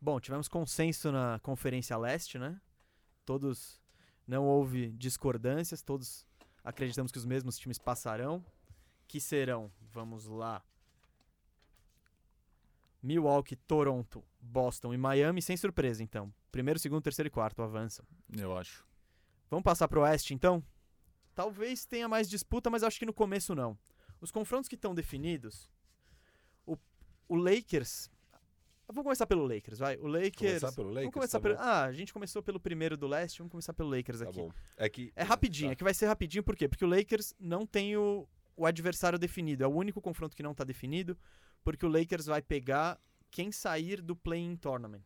Speaker 1: Bom, tivemos consenso na Conferência Leste, né? Todos não houve discordâncias, todos acreditamos que os mesmos times passarão, que serão, vamos lá, Milwaukee, Toronto, Boston e Miami, sem surpresa, então. Primeiro, segundo, terceiro e quarto avançam.
Speaker 4: Eu acho.
Speaker 1: Vamos passar para o Oeste, então? Talvez tenha mais disputa, mas acho que no começo não. Os confrontos que estão definidos, o, o Lakers. Vamos começar pelo Lakers, vai. O Lakers.
Speaker 3: Começar pelo Lakers?
Speaker 1: Vamos começar
Speaker 3: tá
Speaker 1: pelo.
Speaker 3: bom.
Speaker 1: Ah, a gente começou pelo primeiro do leste, vamos começar pelo Lakers
Speaker 3: Tá
Speaker 1: aqui.
Speaker 3: bom. É que.
Speaker 1: É rapidinho,
Speaker 3: Tá.
Speaker 1: é que vai ser rapidinho, por quê? Porque o Lakers não tem o, o adversário definido. É o único confronto que não está definido, porque o Lakers vai pegar quem sair do Play-in Tournament.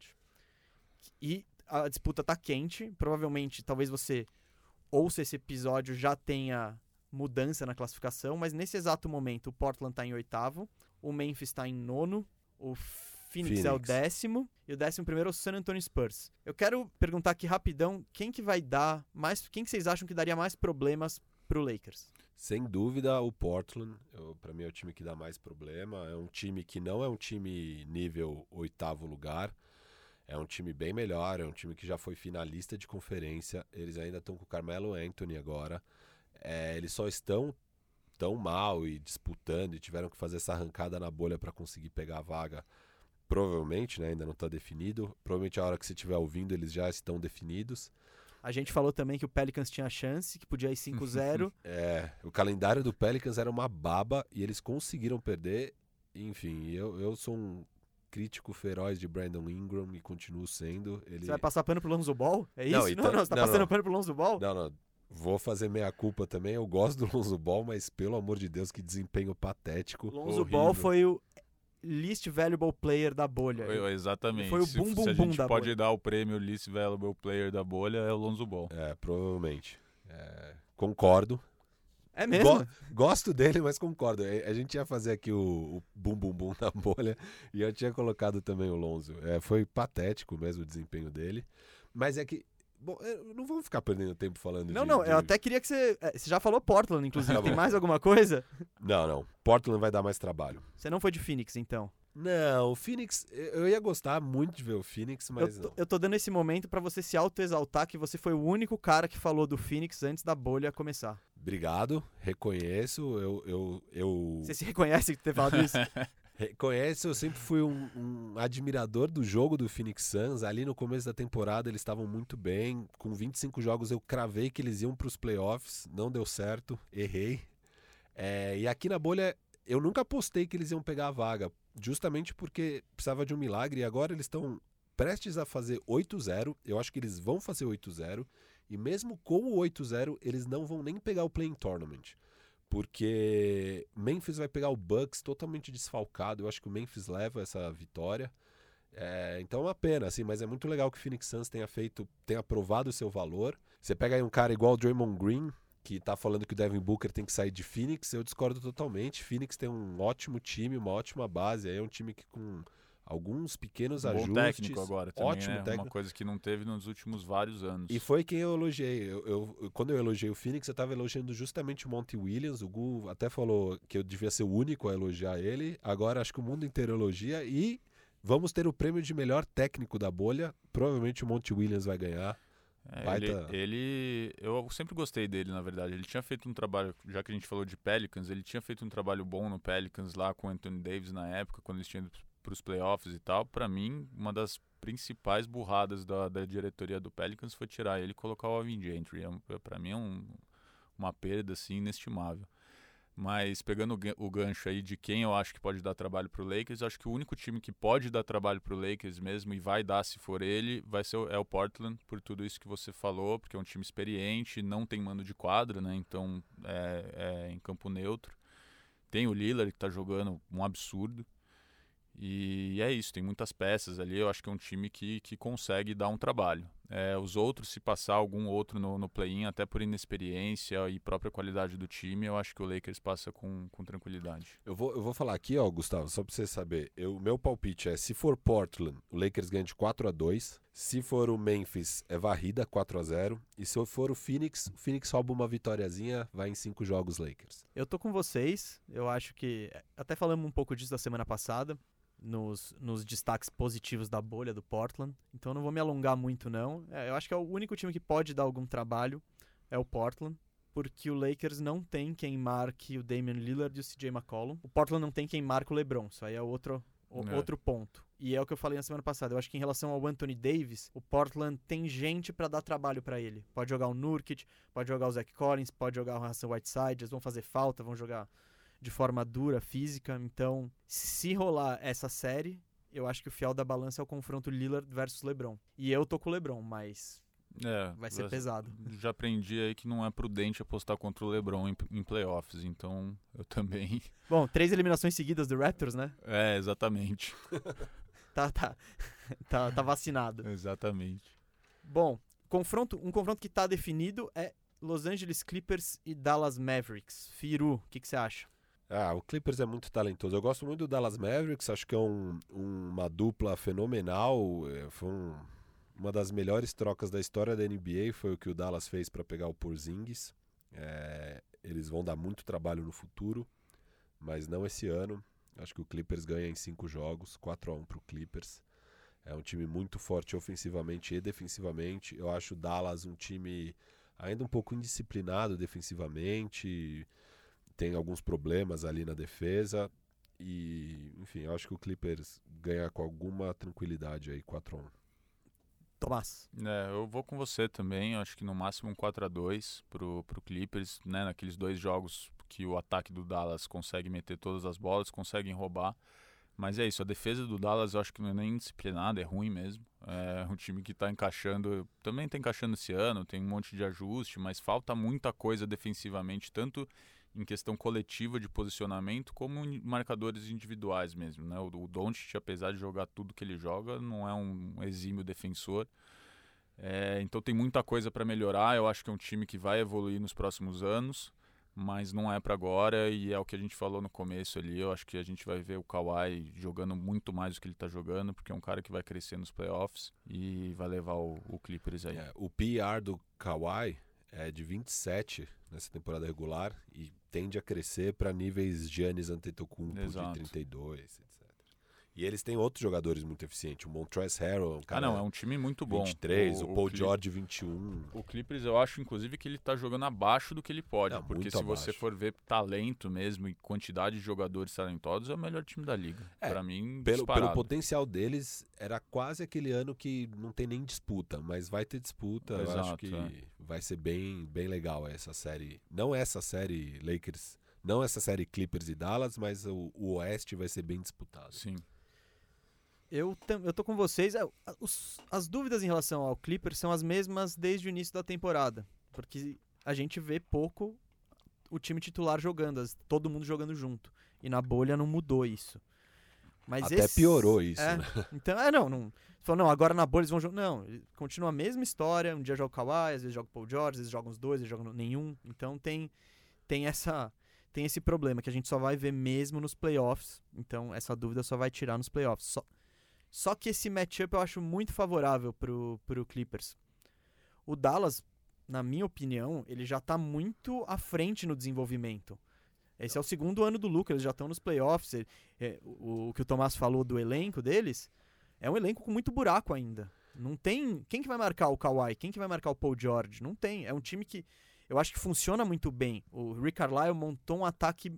Speaker 1: E a disputa tá quente. Provavelmente, talvez você ouça esse episódio já tenha mudança na classificação, mas nesse exato momento o Portland está em oitavo, o Memphis está em nono, o Phoenix, é o
Speaker 3: Phoenix.
Speaker 1: décimo e o décimo primeiro é o San Antonio Spurs. Eu quero perguntar aqui rapidão, quem que vai dar mais, quem que vocês acham que daria mais problemas pro Lakers?
Speaker 3: Sem dúvida, o Portland, pra mim, é o time que dá mais problema. É um time que não é um time nível oitavo lugar. É um time bem melhor, é um time que já foi finalista de conferência. Eles ainda estão com o Carmelo Anthony agora. É, eles só estão tão mal e disputando e tiveram que fazer essa arrancada na bolha para conseguir pegar a vaga. Provavelmente, né, ainda não está definido. Provavelmente a hora que você estiver ouvindo eles já estão definidos.
Speaker 1: A gente falou também que o Pelicans tinha chance, que podia ir 5-0. [laughs]
Speaker 3: É, o calendário do Pelicans era uma baba e eles conseguiram perder. Enfim, eu, eu sou um crítico feroz de Brandon Ingram e continuo sendo. Ele...
Speaker 1: Você vai passar pano pro Lonzo Ball? É isso?
Speaker 3: Não,
Speaker 1: Não,
Speaker 3: então-
Speaker 1: não, você tá
Speaker 3: não,
Speaker 1: passando
Speaker 3: não.
Speaker 1: pano pro Lonzo Ball?
Speaker 3: Não, não. Vou fazer meia culpa também. Eu gosto do Lonzo Ball, mas pelo amor de Deus, que desempenho patético.
Speaker 1: Lonzo
Speaker 3: horrível.
Speaker 1: Ball foi o least valuable player da bolha.
Speaker 4: Foi, exatamente.
Speaker 1: Foi o
Speaker 4: se,
Speaker 1: bum,
Speaker 4: se
Speaker 1: bum,
Speaker 4: a
Speaker 1: bum
Speaker 4: gente
Speaker 1: da
Speaker 4: pode
Speaker 1: bolha.
Speaker 4: dar o prêmio Least Valuable Player da bolha, é o Lonzo Ball.
Speaker 3: É, provavelmente. É, concordo.
Speaker 1: É mesmo?
Speaker 3: Go- gosto dele, mas concordo. É, A gente ia fazer aqui o, o bum bum bum na bolha e eu tinha colocado também o Lonzo. É, foi patético mesmo o desempenho dele. Mas é que. Bom, eu não vamos ficar perdendo tempo falando
Speaker 1: Não,
Speaker 3: de.
Speaker 1: não,
Speaker 3: de-
Speaker 1: eu até queria que você. é, Você já falou Portland, inclusive.
Speaker 3: Tá
Speaker 1: Tem mais alguma coisa? [laughs]
Speaker 3: Não, não. Portland vai dar mais trabalho.
Speaker 1: Você não foi de Phoenix, então.
Speaker 3: Não, o Phoenix. Eu ia gostar muito de ver o Phoenix, mas
Speaker 1: eu,
Speaker 3: não.
Speaker 1: tô, eu tô dando esse momento pra você se autoexaltar que você foi o único cara que falou do Phoenix antes da bolha começar.
Speaker 3: Obrigado, reconheço. Eu, eu, eu
Speaker 1: Você se reconhece de ter falado isso? [laughs]
Speaker 3: reconheço. Eu sempre fui um, um admirador do jogo do Phoenix Suns. Ali no começo da temporada eles estavam muito bem. Com 25 jogos eu cravei que eles iam para os playoffs. Não deu certo, errei. É, e aqui na bolha eu nunca apostei que eles iam pegar a vaga, justamente porque precisava de um milagre. E agora eles estão prestes a fazer 8-0. Eu acho que eles vão fazer 8-0. E mesmo com o 8-0, eles não vão nem pegar o Playing Tournament. Porque Memphis vai pegar o Bucks totalmente desfalcado. Eu acho que o Memphis leva essa vitória. É, então é uma pena, assim, mas é muito legal que o Phoenix Suns tenha feito, tenha provado o seu valor. Você pega aí um cara igual o Draymond Green, que tá falando que o Devin Booker tem que sair de Phoenix, eu discordo totalmente. Phoenix tem um ótimo time, uma ótima base, aí é um time que com alguns pequenos
Speaker 4: Um bom
Speaker 3: ajustes.
Speaker 4: técnico agora também,
Speaker 3: ótimo
Speaker 4: né?
Speaker 3: técnico.
Speaker 4: Uma coisa que não teve nos últimos vários anos.
Speaker 3: E foi quem eu elogiei. Eu, eu- quando eu elogiei o Phoenix, eu estava elogiando justamente o Monty Williams. O Gu até falou que eu devia ser o único a elogiar ele. Agora acho que o mundo inteiro elogia. E vamos ter o prêmio de melhor técnico da bolha. Provavelmente o Monty Williams vai ganhar.
Speaker 4: É, ele, ele- eu sempre gostei dele, na verdade. Ele tinha feito um trabalho, já que a gente falou de Pelicans, ele tinha feito um trabalho bom no Pelicans lá com o Anthony Davis na época, quando eles tinham para os playoffs e tal. Pra mim, uma das principais burradas da, da diretoria do Pelicans foi tirar ele e colocar o Alvin Gentry. É, um- pra mim é um- uma perda assim inestimável. Mas pegando o gan- o gancho aí de quem eu acho que pode dar trabalho pro Lakers, eu acho que o único time que pode dar trabalho pro Lakers mesmo e vai dar se for ele, vai ser o, é o Portland, por tudo isso que você falou, porque é um time experiente, não tem mando de quadra, né? Então é, é em campo neutro. Tem o Lillard que tá jogando um absurdo. E é isso, tem muitas peças ali. Eu acho que é um time que, que consegue dar um trabalho. É, os outros, se passar algum outro no, no play-in, até por inexperiência e própria qualidade do time, eu acho que o Lakers passa com, com tranquilidade.
Speaker 3: Eu vou, eu vou falar aqui, ó, Gustavo, só pra você saber. O meu palpite é: se for Portland, o Lakers ganha de 4 a 2 Se for o Memphis, é varrida 4 a 0 E se for o Phoenix, o Phoenix rouba uma vitóriazinha, vai em 5 jogos Lakers.
Speaker 1: Eu tô com vocês. Eu acho que. Até falamos um pouco disso da semana passada. Nos, nos destaques positivos da bolha do Portland. Então eu não vou me alongar muito, não. É, eu acho que é o único time que pode dar algum trabalho é o Portland. Porque o Lakers não tem quem marque o Damian Lillard e o CJ McCollum. O Portland não tem quem marque o LeBron. Isso aí é outro, o-
Speaker 4: É.
Speaker 1: outro ponto. E é o que eu falei na semana passada. Eu acho que em relação ao Anthony Davis, o Portland tem gente pra dar trabalho pra ele. Pode jogar o Nurkic, pode jogar o Zach Collins, pode jogar o Hassan Whiteside, eles vão fazer falta, vão jogar de forma dura, física. Então, se rolar essa série, eu acho que o fiel da balança é o confronto Lillard versus LeBron. E eu tô com o LeBron, mas
Speaker 4: É,
Speaker 1: vai ser
Speaker 4: já-
Speaker 1: pesado.
Speaker 4: Já aprendi aí que não é prudente apostar contra o LeBron em, em playoffs, então eu também. [laughs]
Speaker 1: Bom, três eliminações seguidas do Raptors, né?
Speaker 4: É, exatamente. [laughs]
Speaker 1: Tá, tá. [laughs] tá, tá vacinado.
Speaker 4: Exatamente.
Speaker 1: Bom, confronto, um confronto que tá definido é Los Angeles Clippers e Dallas Mavericks. Firu, o que que você acha?
Speaker 3: Ah, o Clippers é muito talentoso. Eu gosto muito do Dallas Mavericks, acho que é um- uma dupla fenomenal. é, Foi um- uma das melhores trocas da história da NBA, foi o que o Dallas fez para pegar o Porzingis. É, eles vão dar muito trabalho no futuro, mas não esse ano. Acho que o Clippers ganha em cinco jogos, 4 a 1 para o Clippers. É um time muito forte ofensivamente e defensivamente. Eu acho o Dallas um time ainda um pouco indisciplinado defensivamente tem alguns problemas ali na defesa. E, enfim, eu acho que o Clippers ganha com alguma tranquilidade aí, 4 a 1
Speaker 1: Tomás.
Speaker 4: É, eu vou com você também. Eu acho que no máximo um 4 a 2 pro, pro Clippers, né? Naqueles dois jogos que o ataque do Dallas consegue meter todas as bolas, conseguem roubar. Mas é isso, a defesa do Dallas eu acho que não é nem disciplinada, é ruim mesmo. É um time que tá encaixando, também tá encaixando esse ano, tem um monte de ajuste, mas falta muita coisa defensivamente, tanto em questão coletiva de posicionamento, como em marcadores individuais mesmo, né? O, o Doncic, apesar de jogar tudo que ele joga, não é um exímio defensor. É, então tem muita coisa para melhorar. Eu acho que é um time que vai evoluir nos próximos anos, mas não é para agora. E é o que a gente falou no começo ali. Eu acho que a gente vai ver o Kawhi jogando muito mais do que ele está jogando, porque é um cara que vai crescer nos playoffs e vai levar o, o Clippers aí.
Speaker 3: É, o PR do Kawhi é de 27 nessa temporada regular e tende a crescer para níveis Giannis Antetokounmpo
Speaker 4: Exato.
Speaker 3: de 32, etc. E eles têm outros jogadores muito eficientes. O Montrezl Harrell, um
Speaker 4: ah,
Speaker 3: cara
Speaker 4: não, é um time muito bom.
Speaker 3: 23, o, Paul
Speaker 4: Cli-
Speaker 3: George 21.
Speaker 4: O Clippers, eu acho, inclusive, que ele tá jogando abaixo do que ele pode. Porque se você
Speaker 3: abaixo.
Speaker 4: for ver talento mesmo e quantidade de jogadores talentosos, é o melhor time da liga.
Speaker 3: É,
Speaker 4: Pra mim,
Speaker 3: Pelo,
Speaker 4: disparado.
Speaker 3: pelo potencial deles, era quase aquele ano que não tem nem disputa, mas vai ter disputa. eu acho
Speaker 4: Exato,
Speaker 3: que
Speaker 4: é.
Speaker 3: vai ser bem, bem legal essa série. Não essa série Lakers, não essa série Clippers e Dallas, mas o, o Oeste vai ser bem disputado.
Speaker 4: Sim.
Speaker 1: Eu, eu tô com vocês. É, os- as dúvidas em relação ao Clippers são as mesmas desde o início da temporada. Porque a gente vê pouco o time titular jogando, todo mundo jogando junto. E na bolha não mudou isso. Mas
Speaker 3: Até
Speaker 1: esse-
Speaker 3: piorou isso,
Speaker 1: é,
Speaker 3: né? [laughs]
Speaker 1: Então, é, não, não. Falou, não, agora na bolha eles vão jogar. Não, continua a mesma história. Um dia joga o Kawhi, às vezes joga o Paul George, às vezes jogam os dois, às vezes jogam nenhum. Então tem, tem essa. Tem esse problema que a gente só vai ver mesmo nos playoffs. Então essa dúvida só vai tirar nos playoffs. Só, só que esse matchup eu acho muito favorável pro, pro Clippers. O Dallas, na minha opinião, ele já tá muito à frente no desenvolvimento. Esse é o segundo ano do Luca, eles já estão nos playoffs. é, o, o que o Tomás falou do elenco deles é um elenco com muito buraco ainda. Não tem. Quem que vai marcar o Kawhi? Quem que vai marcar o Paul George? Não tem. É um time que eu acho que funciona muito bem. O Rick Carlisle montou um ataque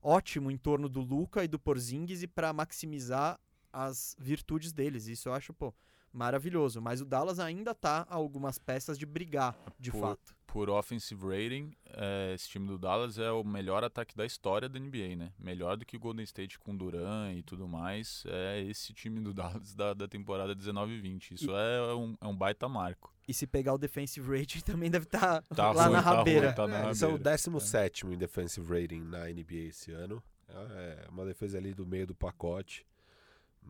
Speaker 1: ótimo em torno do Luca e do Porzingis para maximizar as virtudes deles. Isso eu acho, pô, maravilhoso. Mas o Dallas ainda tá a algumas peças de brigar, de
Speaker 4: Por-
Speaker 1: fato.
Speaker 4: Por offensive rating, é, esse time do Dallas é o melhor ataque da história da NBA, né? Melhor do que o Golden State com Duran e tudo mais. É esse time do [laughs] Dallas da, da temporada 19-20. Isso é, um, é um baita marco.
Speaker 1: E se pegar o defensive rating [laughs] também deve estar
Speaker 4: Tá
Speaker 1: lá
Speaker 4: ruim,
Speaker 1: na
Speaker 4: tá ruim,
Speaker 1: rabeira.
Speaker 4: tá na
Speaker 3: É, eles são o
Speaker 4: rabeira.
Speaker 3: 17 em defensive rating na NBA esse ano. É uma defesa ali do meio do pacote.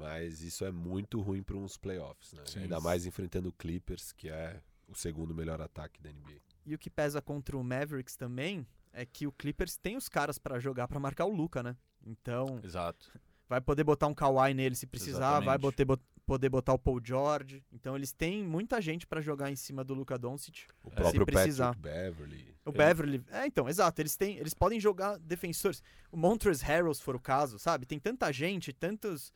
Speaker 3: Mas isso é muito ruim para uns playoffs, né?
Speaker 4: Sim.
Speaker 3: Ainda mais enfrentando o Clippers, que é o segundo melhor ataque da NBA.
Speaker 1: E o que pesa contra o Mavericks também é que o Clippers tem os caras pra jogar pra marcar o Luca, né? Então,
Speaker 4: Exato.
Speaker 1: vai poder botar um Kawhi nele se precisar, vai
Speaker 4: Exatamente.
Speaker 1: boter, bot- poder botar o Paul George. Então, eles têm muita gente pra jogar em cima do Luca Doncic.
Speaker 3: O
Speaker 4: É,
Speaker 3: próprio
Speaker 1: se precisar.
Speaker 3: Patrick Beverly.
Speaker 1: O
Speaker 4: Ele-
Speaker 1: Beverly, é, então, exato, eles têm, eles podem jogar defensores. O Montrezl Harrell, se for o caso, sabe? Tem tanta gente, tantos,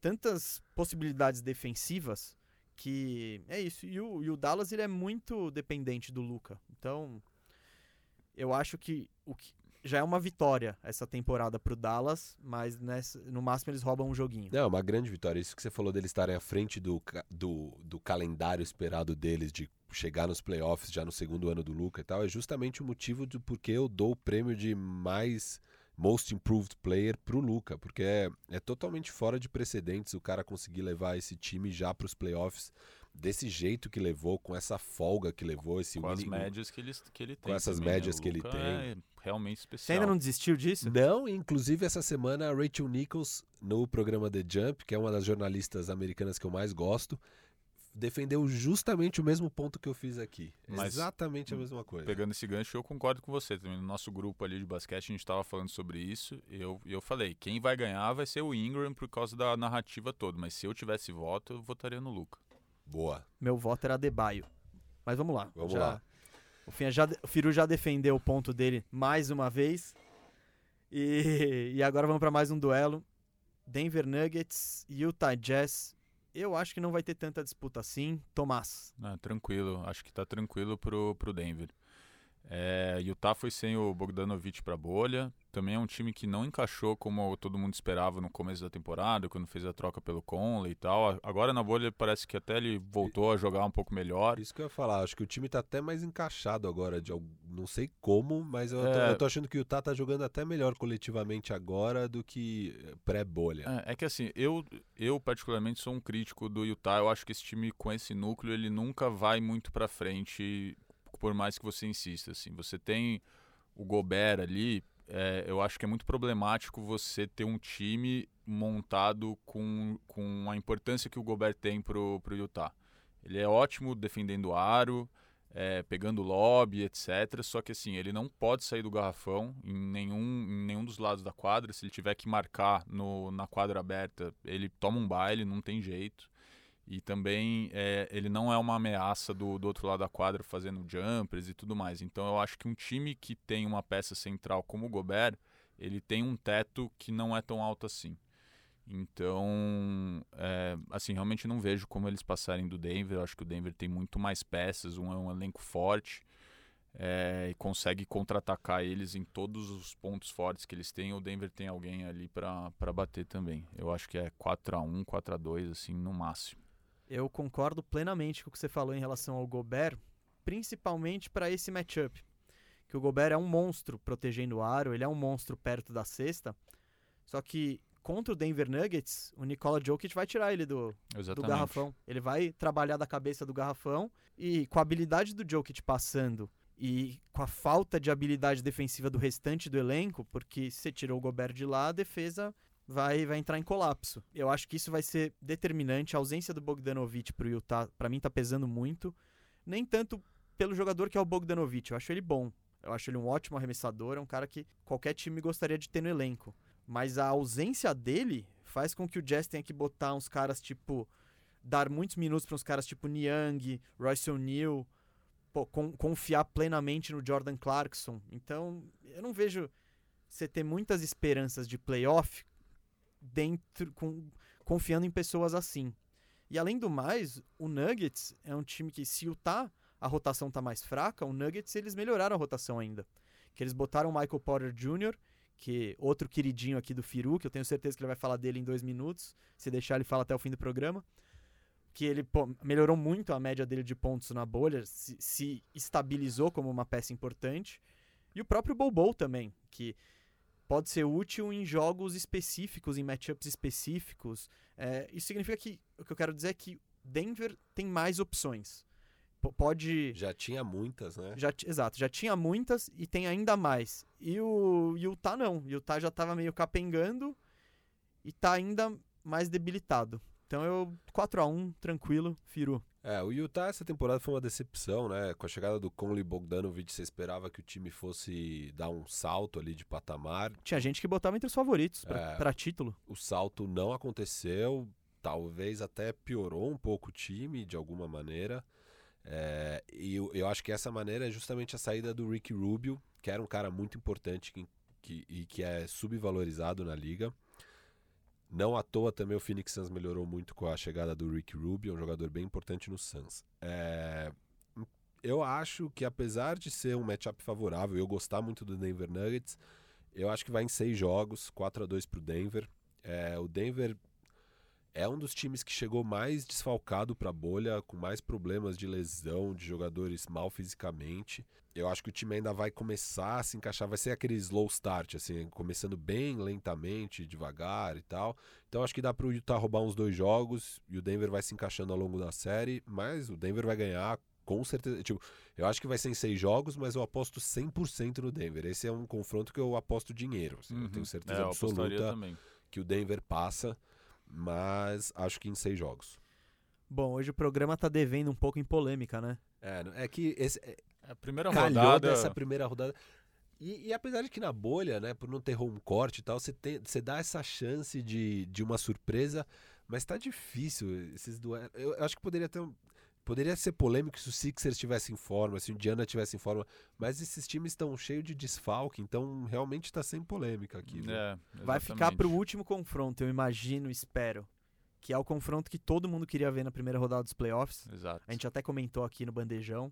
Speaker 1: tantas possibilidades defensivas que é isso. E o, e o Dallas ele é muito dependente do Luca. Então, eu acho que o que já é uma vitória essa temporada pro Dallas, mas nessa, no máximo eles roubam um joguinho.
Speaker 3: Não, uma grande vitória. Isso que você falou deles estarem à frente do, do, do calendário esperado deles de chegar nos playoffs já no segundo ano do Luca e tal, é justamente o motivo do porquê eu dou o prêmio de mais Most Improved Player pro Luca, porque é, é totalmente fora de precedentes o cara conseguir levar esse time já pros playoffs desse jeito que levou, com essa folga que levou, esse
Speaker 4: Com as
Speaker 3: winning-
Speaker 4: médias que ele, que ele tem.
Speaker 3: essas
Speaker 4: também, né?
Speaker 3: médias
Speaker 4: O
Speaker 3: que ele tem.
Speaker 4: É realmente
Speaker 1: Você
Speaker 4: especial.
Speaker 1: ainda não desistiu disso?
Speaker 3: Não, inclusive essa semana a Rachel Nichols, no programa The Jump, que é uma das jornalistas americanas que eu mais gosto, defendeu justamente o mesmo ponto que eu fiz aqui.
Speaker 4: Mas-
Speaker 3: Exatamente a mesma coisa.
Speaker 4: Pegando esse gancho, eu concordo com você também. No nosso grupo ali de basquete, a gente estava falando sobre isso. E eu, eu falei: quem vai ganhar vai ser o Ingram por causa da narrativa toda. Mas se eu tivesse voto, eu votaria no Luca.
Speaker 3: Boa.
Speaker 1: Meu voto era Debaio. Mas vamos lá.
Speaker 3: Vamos
Speaker 1: já-
Speaker 3: lá.
Speaker 1: O, Finha já, o Firu já defendeu o ponto dele mais uma vez. E, [laughs] e agora vamos para mais um duelo. Denver Nuggets e Utah Jazz. Eu acho que não vai ter tanta disputa assim. Tomás.
Speaker 4: Ah, tranquilo, acho que tá tranquilo pro, pro Denver. É, Utah foi sem o Bogdanovich pra bolha. Também é um time que não encaixou como todo mundo esperava no começo da temporada, quando fez a troca pelo Conley e tal. Agora na bolha parece que até ele voltou a jogar um pouco melhor.
Speaker 3: Isso que eu ia falar, acho que o time tá até mais encaixado agora, de, não sei como, mas eu, tô,
Speaker 4: É.
Speaker 3: eu tô achando que o Utah tá jogando até melhor coletivamente agora do que eh, pré-bolha.
Speaker 4: É, é que assim, eu, eu particularmente sou um crítico do Utah. Eu acho que esse time com esse núcleo ele nunca vai muito pra frente, por mais que você insista. Assim, você tem o Gobert ali. é, eu acho que é muito problemático você ter um time montado com, com a importância que o Gobert tem pro, pro Utah. Ele é ótimo defendendo o aro, é, pegando lobby, etc. Só que assim, ele não pode sair do garrafão em nenhum, em nenhum dos lados da quadra. Se ele tiver que marcar no, na quadra aberta, ele toma um baile, não tem jeito. E também é, ele não é uma ameaça do, do outro lado da quadra fazendo jumpers e tudo mais. Então eu acho que um time que tem uma peça central como o Gobert, ele tem um teto que não é tão alto assim. Então, é, assim, realmente não vejo como eles passarem do Denver. Eu acho que o Denver tem muito mais peças, um é um elenco forte é, e consegue contra-atacar eles em todos os pontos fortes que eles têm. O Denver tem alguém ali para bater também. Eu acho que é 4x1, 4x2, assim, no máximo.
Speaker 1: Eu concordo plenamente com o que você falou em relação ao Gobert, principalmente para esse matchup. Que o Gobert é um monstro protegendo o aro, ele é um monstro perto da cesta. Só que contra o Denver Nuggets, o Nikola Jokic vai tirar ele do, do garrafão. Ele vai trabalhar da cabeça do garrafão e com a habilidade do Jokic passando E com a falta de habilidade defensiva do restante do elenco, porque se você tirou o Gobert de lá, a defesa vai, vai entrar em colapso. Eu acho que isso vai ser determinante. A ausência do Bogdanovich para o Utah, para mim, tá pesando muito. Nem tanto pelo jogador que é o Bogdanovich. Eu acho ele bom. Eu acho ele um ótimo arremessador. É um cara que qualquer time gostaria de ter no elenco. Mas a ausência dele faz com que o Jazz tenha que botar uns caras tipo. dar muitos minutos para uns caras tipo Niang, Royce O'Neal pô, com, confiar plenamente no Jordan Clarkson. Então, eu não vejo você ter muitas esperanças de playoff dentro com, confiando em pessoas assim. E além do mais, o Nuggets é um time que se o tá a rotação tá mais fraca, o Nuggets eles melhoraram a rotação ainda. Que eles botaram o Michael Porter Jr., que outro queridinho aqui do Firu, que eu tenho certeza que ele vai falar dele em dois minutos, se deixar ele fala até o fim do programa que ele pô, melhorou muito a média dele de pontos na bolha, se, se, estabilizou como uma peça importante. E o próprio Bobo também, que pode ser útil em jogos específicos, em matchups específicos. É, isso significa que o que eu quero dizer é que Denver tem mais opções. P pode.
Speaker 3: Já tinha muitas, né?
Speaker 1: Já, exato, já tinha muitas e tem ainda mais. E o Utah não. O Utah já estava meio capengando e está ainda mais debilitado. Então eu 4 a 1 tranquilo, Firu.
Speaker 3: É, o Utah essa temporada foi uma decepção, né? Com a chegada do Conley Bogdanovic, você esperava que o time fosse dar um salto ali de patamar.
Speaker 1: Tinha gente que botava entre os favoritos para é, título.
Speaker 3: O salto não aconteceu, talvez até piorou um pouco o time de alguma maneira. É, e eu, eu, acho que essa maneira é justamente a saída do Ricky Rubio, que era um cara muito importante que, que, e que é subvalorizado na liga. Não à toa também o Phoenix Suns melhorou muito com a chegada do Rick Rubio, um jogador bem importante no Suns. É... Eu acho que apesar de ser um matchup favorável, eu gostar muito do Denver Nuggets, eu acho que vai em seis jogos, 4 a 2 para o Denver. É... O Denver é um dos times que chegou mais desfalcado para a bolha, com mais problemas de lesão, de jogadores mal fisicamente. Eu acho que o time ainda vai começar a se encaixar, vai ser aquele slow start, assim, começando bem lentamente, devagar e tal. Então acho que dá para o Utah roubar uns dois jogos e o Denver vai se encaixando ao longo da série, mas o Denver vai ganhar com certeza. Tipo, eu acho que vai ser em seis jogos, mas eu aposto 100% no Denver. Esse é um confronto que eu aposto dinheiro. Assim, uhum. Eu tenho certeza
Speaker 4: é,
Speaker 3: absoluta que o Denver passa mas acho que em seis jogos.
Speaker 1: Bom, hoje o programa tá devendo um pouco em polêmica, né?
Speaker 3: É, é que esse, é,
Speaker 4: a primeira rodada
Speaker 3: dessa primeira rodada. E, e, apesar de que na bolha, né, por não ter home court e tal, você, tem, você dá essa chance de, de uma surpresa, mas tá difícil esses duelos. Eu, eu acho que poderia ter Poderia ser polêmico se o Sixers estivesse em forma, se o Indiana estivesse em forma, mas esses times estão cheios de desfalque, então realmente está sem polêmica aqui.
Speaker 4: É,
Speaker 1: Vai ficar para o último confronto, eu imagino, espero. Que é o confronto que todo mundo queria ver na primeira rodada dos playoffs.
Speaker 4: Exato.
Speaker 1: A gente até comentou aqui no Bandejão.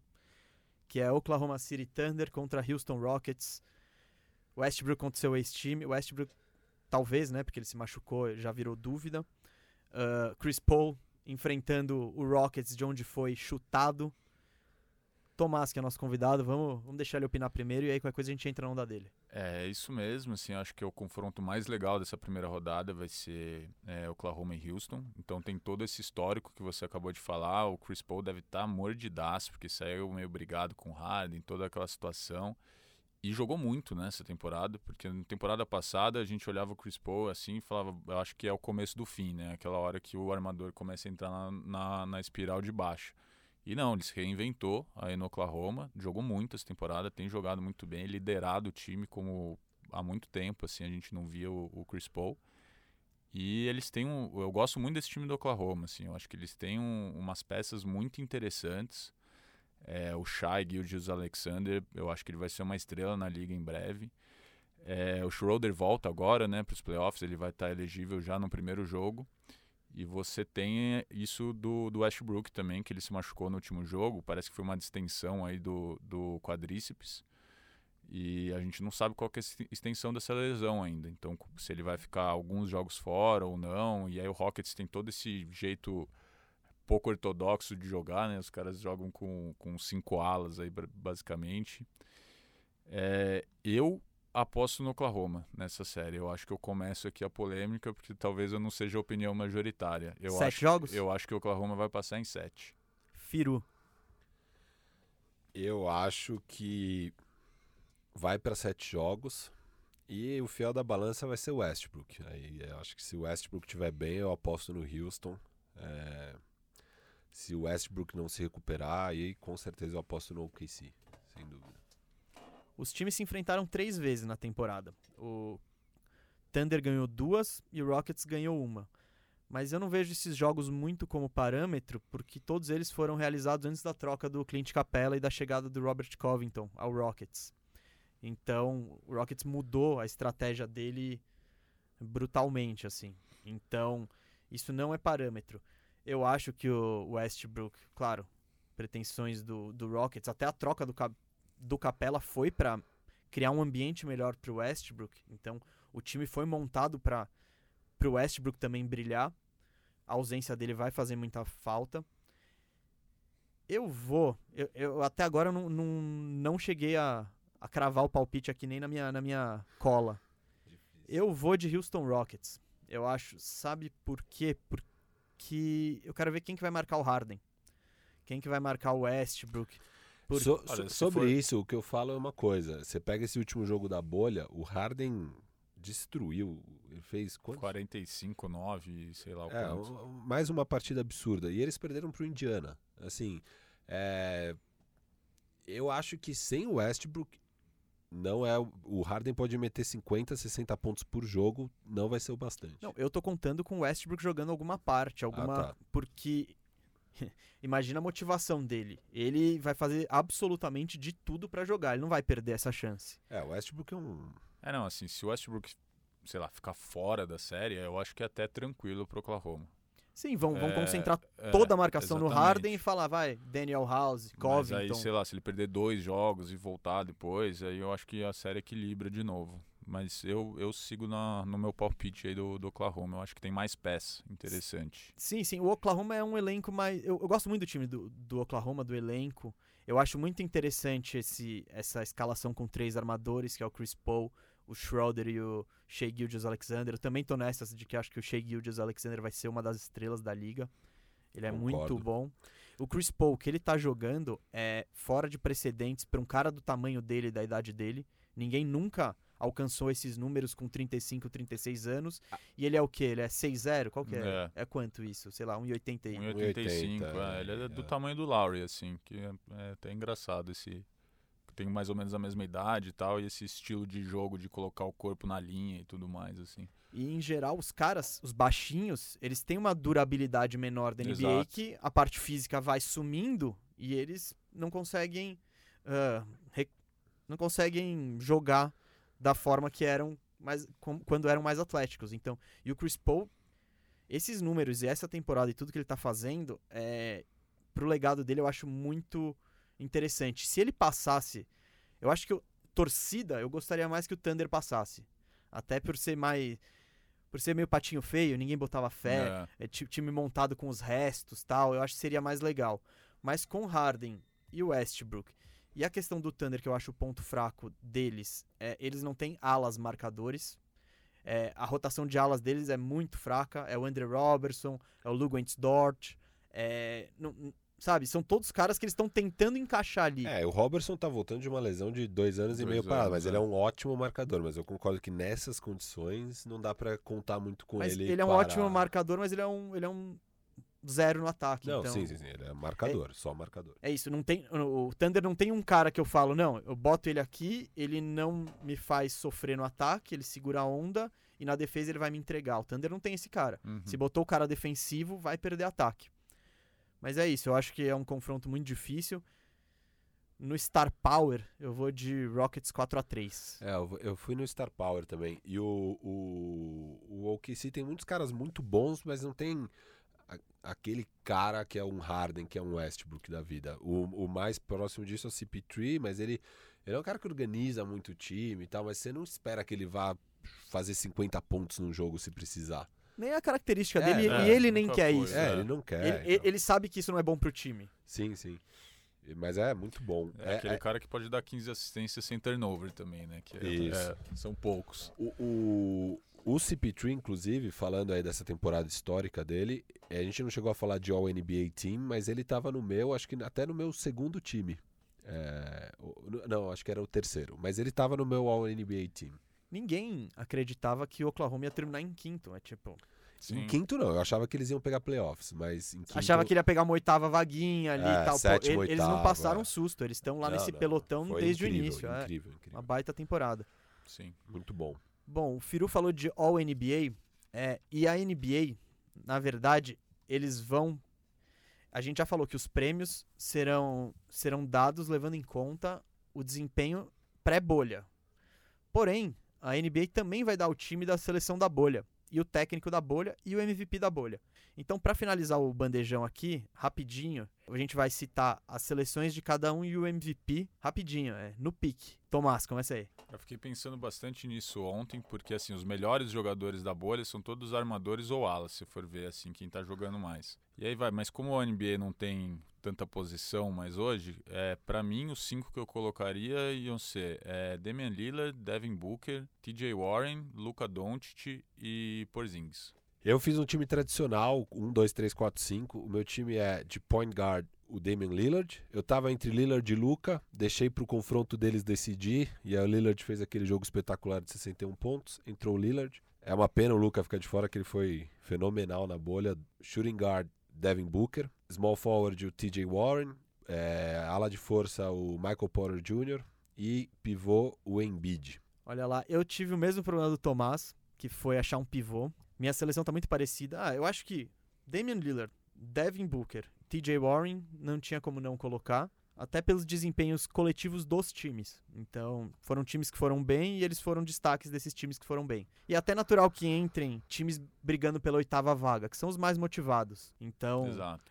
Speaker 1: Que é Oklahoma City Thunder contra Houston Rockets. Westbrook contra seu ex-time. Westbrook, talvez, né? Porque ele se machucou, já virou dúvida. Uh, Chris Paul enfrentando o Rockets de onde foi chutado. Tomás, que é nosso convidado, vamos, vamos deixar ele opinar primeiro e aí qualquer coisa a gente entra na onda dele.
Speaker 4: É isso mesmo, assim, acho que o confronto mais legal dessa primeira rodada vai ser é, Oklahoma e Houston. Então tem todo esse histórico que você acabou de falar. O Chris Paul deve estar tá mordidaço, porque saiu meio brigado com o Harden, toda aquela situação. E jogou muito nessa temporada, porque na temporada passada a gente olhava o Chris Paul assim e falava, eu acho que é o começo do fim, né? Aquela hora que o armador começa a entrar na, na, na espiral de baixo. E não, ele se reinventou aí no Oklahoma, jogou muito essa temporada, tem jogado muito bem, liderado o time como há muito tempo, assim, a gente não via o, o Chris Paul. E eles têm um. Eu gosto muito desse time do Oklahoma, assim. Eu acho que eles têm um, umas peças muito interessantes. É, o Shai Gildius Alexander, eu acho que ele vai ser uma estrela na liga em breve. É, o Schroeder volta agora né, para os playoffs, ele vai estar tá elegível já no primeiro jogo. E você tem isso do, do Westbrook também, que ele se machucou no último jogo. Parece que foi uma distensão aí do, do quadríceps. E a gente não sabe qual é a extensão dessa lesão ainda. Então, se ele vai ficar alguns jogos fora ou não. E aí o Rockets tem todo esse jeito pouco ortodoxo de jogar, né? Os caras jogam com, com cinco alas aí, basicamente. É, eu aposto no Oklahoma nessa série. Eu acho que eu começo aqui a polêmica, porque talvez eu não seja a opinião majoritária. Eu
Speaker 1: sete
Speaker 4: acho,
Speaker 1: jogos?
Speaker 4: Eu acho que o Oklahoma vai passar em sete.
Speaker 1: Firu.
Speaker 3: Eu acho que vai para sete jogos e o fiel da balança vai ser o Westbrook. Aí eu acho que se o Westbrook estiver bem, eu aposto no Houston. É... Se o Westbrook não se recuperar, aí com certeza eu aposto no OKC, sem dúvida.
Speaker 1: Os times se enfrentaram três vezes na temporada. O Thunder ganhou duas e o Rockets ganhou uma. Mas eu não vejo esses jogos muito como parâmetro, porque todos eles foram realizados antes da troca do Clint Capella e da chegada do Robert Covington ao Rockets. Então, o Rockets mudou a estratégia dele brutalmente, assim. Então, isso não é parâmetro. Eu acho que o Westbrook, claro, pretensões do, do Rockets, até a troca do, do Capella foi para criar um ambiente melhor para o Westbrook. Então, o time foi montado para o Westbrook também brilhar. A ausência dele vai fazer muita falta. Eu vou. Eu, eu até agora eu não, não, não cheguei a, a cravar o palpite aqui nem na minha, na minha cola. Eu vou de Houston Rockets. Eu acho, sabe por quê? Porque eu quero ver quem que vai marcar o Harden. Quem que vai marcar o Westbrook.
Speaker 3: Por... So, Olha, sobre for... isso, o que eu falo é uma coisa. Você pega esse último jogo da bolha, o Harden destruiu. Ele fez quanto?
Speaker 4: 45, 9, sei lá o
Speaker 3: é,
Speaker 4: quanto.
Speaker 3: Mais uma partida absurda. E eles perderam pro Indiana. Assim, é... eu acho que sem o Westbrook não é o Harden pode meter 50, 60 pontos por jogo, não vai ser o bastante.
Speaker 1: Não, eu tô contando com o Westbrook jogando alguma parte, alguma ah, tá. porque [laughs] imagina a motivação dele. Ele vai fazer absolutamente de tudo para jogar, ele não vai perder essa chance.
Speaker 3: É, o Westbrook é um
Speaker 4: É, não, assim, se o Westbrook, sei lá, ficar fora da série, eu acho que é até tranquilo pro Oklahoma.
Speaker 1: Sim, vão, vão é, concentrar é, toda a marcação exatamente. no Harden e falar, vai, Daniel House, Covington.
Speaker 4: Mas aí, sei lá, se ele perder dois jogos e voltar depois, aí eu acho que a série equilibra de novo. Mas eu, eu sigo na, no meu palpite aí do, do Oklahoma. Eu acho que tem mais peça interessante.
Speaker 1: Sim, sim. O Oklahoma é um elenco mais. Eu, eu gosto muito do time do, do Oklahoma, do elenco. Eu acho muito interessante esse, essa escalação com três armadores, que é o Chris Paul, o Schroeder e o Shea Gildas Alexander. Eu também tô nessas de que acho que o Shea Gildas Alexander vai ser uma das estrelas da liga. Ele é Concordo. muito bom. O Chris Paul, que ele tá jogando, é fora de precedentes para um cara do tamanho dele, da idade dele. Ninguém nunca alcançou esses números com 35, 36 anos. Ah. E ele é o quê? Ele é 6'0"? Qual que é? é? É, quanto isso? Sei lá, 1,80.
Speaker 4: 1,85. É, ele é do é. tamanho do Lowry, assim, que é, é até engraçado esse tem mais ou menos a mesma idade e tal, e esse estilo de jogo de colocar o corpo na linha e tudo mais, assim.
Speaker 1: E em geral, os caras, os baixinhos, eles têm uma durabilidade menor da NBA Exato. que a parte física vai sumindo e eles não conseguem. Uh, não conseguem jogar da forma que eram mais, com, quando eram mais atléticos. Então, e o Chris Paul, esses números e essa temporada e tudo que ele tá fazendo, é, pro legado dele eu acho muito interessante. Se ele passasse, eu acho que eu, torcida, eu gostaria mais que o Thunder passasse. Até por ser mais por ser meio patinho feio, ninguém botava fé, é. é time montado com os restos, tal, eu acho que seria mais legal. Mas com Harden e o Westbrook e a questão do Thunder, que eu acho o ponto fraco deles, é, eles não têm alas marcadores. É, a rotação de alas deles é muito fraca. É o Andre Robertson, é o Lugwentz Dort. É, não, Sabe? São todos caras que eles estão tentando encaixar ali.
Speaker 3: É, o Robertson tá voltando de uma lesão de dois anos dois e meio parado, mas é. ele é um ótimo marcador. Mas eu concordo que nessas condições não dá para contar muito com
Speaker 1: mas
Speaker 3: ele.
Speaker 1: Ele é um ótimo marcador, mas ele é um, ele é um zero no ataque.
Speaker 3: Não,
Speaker 1: então...
Speaker 3: sim, sim, sim, ele é marcador, é, só marcador.
Speaker 1: É isso, não tem. O Thunder não tem um cara que eu falo, não, eu boto ele aqui, ele não me faz sofrer no ataque, ele segura a onda e na defesa ele vai me entregar. O Thunder não tem esse cara. Uhum. Se botou o cara defensivo, vai perder ataque. Mas é isso, eu acho que é um confronto muito difícil. No Star Power, eu vou de Rockets 4 a 3
Speaker 3: É, eu fui no Star Power também. E o, o, o OKC tem muitos caras muito bons, mas não tem aquele cara que é um Harden, que é um Westbrook da vida. O, o mais próximo disso é o CP3, mas ele, ele é um cara que organiza muito o time e tal, mas você não espera que ele vá fazer 50 pontos num jogo se precisar
Speaker 1: nem a característica é, dele, é, e ele nem quer
Speaker 3: foi,
Speaker 1: isso.
Speaker 3: É, ele não quer.
Speaker 1: Ele, então. ele, sabe que isso não é bom pro time.
Speaker 3: Sim, sim. Mas é muito bom.
Speaker 4: É, é aquele é... cara que pode dar 15 assistências sem turnover também, né? Que
Speaker 3: é,
Speaker 4: é, são poucos.
Speaker 3: O, o, o CP3, inclusive, falando aí dessa temporada histórica dele, a gente não chegou a falar de All-NBA Team, mas ele tava no meu, acho que até no meu segundo time. É, não, acho que era o terceiro. Mas ele tava no meu All-NBA Team.
Speaker 1: Ninguém acreditava que o Oklahoma ia terminar em quinto. É tipo.
Speaker 3: Sim. Em quinto não, eu achava que eles iam pegar playoffs, mas em quinto...
Speaker 1: Achava que ele ia pegar uma oitava vaguinha ali é, e tal. Sétima, Pô, oitava, eles não passaram é. susto, eles estão lá não, nesse não, pelotão desde
Speaker 3: incrível,
Speaker 1: o início.
Speaker 3: Incrível,
Speaker 1: é
Speaker 3: incrível.
Speaker 1: Uma baita temporada.
Speaker 3: Sim, muito bom.
Speaker 1: Bom, o Firu falou de All-NBA, é, e a NBA, na verdade, eles vão a gente já falou que os prêmios serão, serão dados levando em conta o desempenho pré-bolha. Porém, a NBA também vai dar o time da seleção da bolha, e o técnico da bolha e o MVP da bolha. Então, para finalizar o bandejão aqui, rapidinho, a gente vai citar as seleções de cada um e o MVP rapidinho, é, no pique. Tomás, começa aí.
Speaker 4: Eu fiquei pensando bastante nisso ontem, porque assim, os melhores jogadores da bolha são todos armadores ou alas, se for ver assim, quem tá jogando mais. E aí vai, mas como a NBA não tem tanta posição mais hoje, é, para mim os cinco que eu colocaria iam ser é, Damian Lillard, Devin Booker, TJ Warren, Luka Doncic e Porzingis.
Speaker 3: Eu fiz um time tradicional, 1, 2, 3, 4, 5. O meu time é de point guard, o Damian Lillard. Eu tava entre Lillard e Luca, deixei pro confronto deles decidir, e aí o Lillard fez aquele jogo espetacular de 61 pontos, entrou o Lillard. É uma pena o Luca ficar de fora, que ele foi fenomenal na bolha. Shooting guard, Devin Booker. Small forward, o TJ Warren. É, ala de força, o Michael Porter Jr. E pivô, o Embiid.
Speaker 1: Olha lá, eu tive o mesmo problema do Tomás, que foi achar um pivô. Minha seleção tá muito parecida. Ah, eu acho que Damian Lillard, Devin Booker, TJ Warren não tinha como não colocar, até pelos desempenhos coletivos dos times. Então, foram times que foram bem e eles foram destaques desses times que foram bem. E até natural que entrem times brigando pela oitava vaga, que são os mais motivados. Então,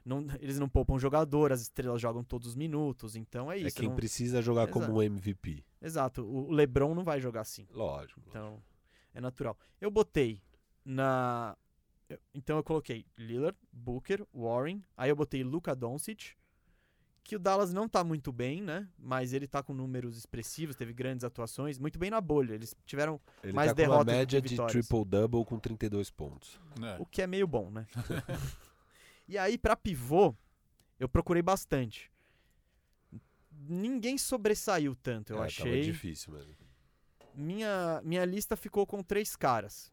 Speaker 1: não, eles não poupam jogador, as estrelas jogam todos os minutos. Então é, é isso.
Speaker 3: É quem
Speaker 1: não...
Speaker 3: precisa jogar Exato. como MVP.
Speaker 1: Exato. O LeBron não vai jogar assim.
Speaker 3: Lógico.
Speaker 1: Então,
Speaker 3: lógico.
Speaker 1: é natural. Eu botei na. Então eu coloquei Lillard, Booker, Warren. Aí eu botei Luka Doncic. Que o Dallas não tá muito bem, né? Mas ele tá com números expressivos, teve grandes atuações, muito bem na bolha. Eles tiveram
Speaker 3: ele
Speaker 1: mais
Speaker 3: tá
Speaker 1: derrotas.
Speaker 3: Uma média de triple-double com 32 pontos.
Speaker 1: É. O que é meio bom, né? [laughs] e aí, para pivô, eu procurei bastante. Ninguém sobressaiu tanto, eu
Speaker 3: é,
Speaker 1: achei.
Speaker 3: Tava difícil mesmo.
Speaker 1: Minha, minha lista ficou com três caras.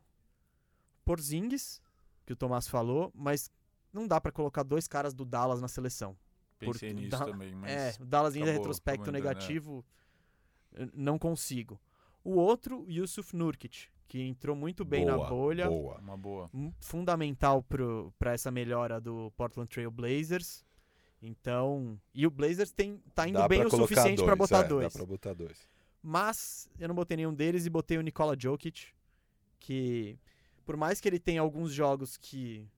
Speaker 1: Porzingis, que o Tomás falou, mas não dá para colocar dois caras do Dallas na seleção.
Speaker 4: Pensei nisso da... também, mas
Speaker 1: É, o Dallas ainda é retrospecto né? negativo, não consigo. O outro, Yusuf Nurkic, que entrou muito bem
Speaker 3: boa,
Speaker 1: na bolha.
Speaker 3: Boa.
Speaker 4: Uma boa.
Speaker 1: Fundamental para essa melhora do Portland Trail Blazers. Então, e o Blazers tem, tá indo
Speaker 3: dá
Speaker 1: bem o suficiente para botar
Speaker 3: é,
Speaker 1: dois.
Speaker 3: Dá pra botar dois.
Speaker 1: Mas eu não botei nenhum deles e botei o Nikola Jokic, que por mais que ele tenha alguns jogos que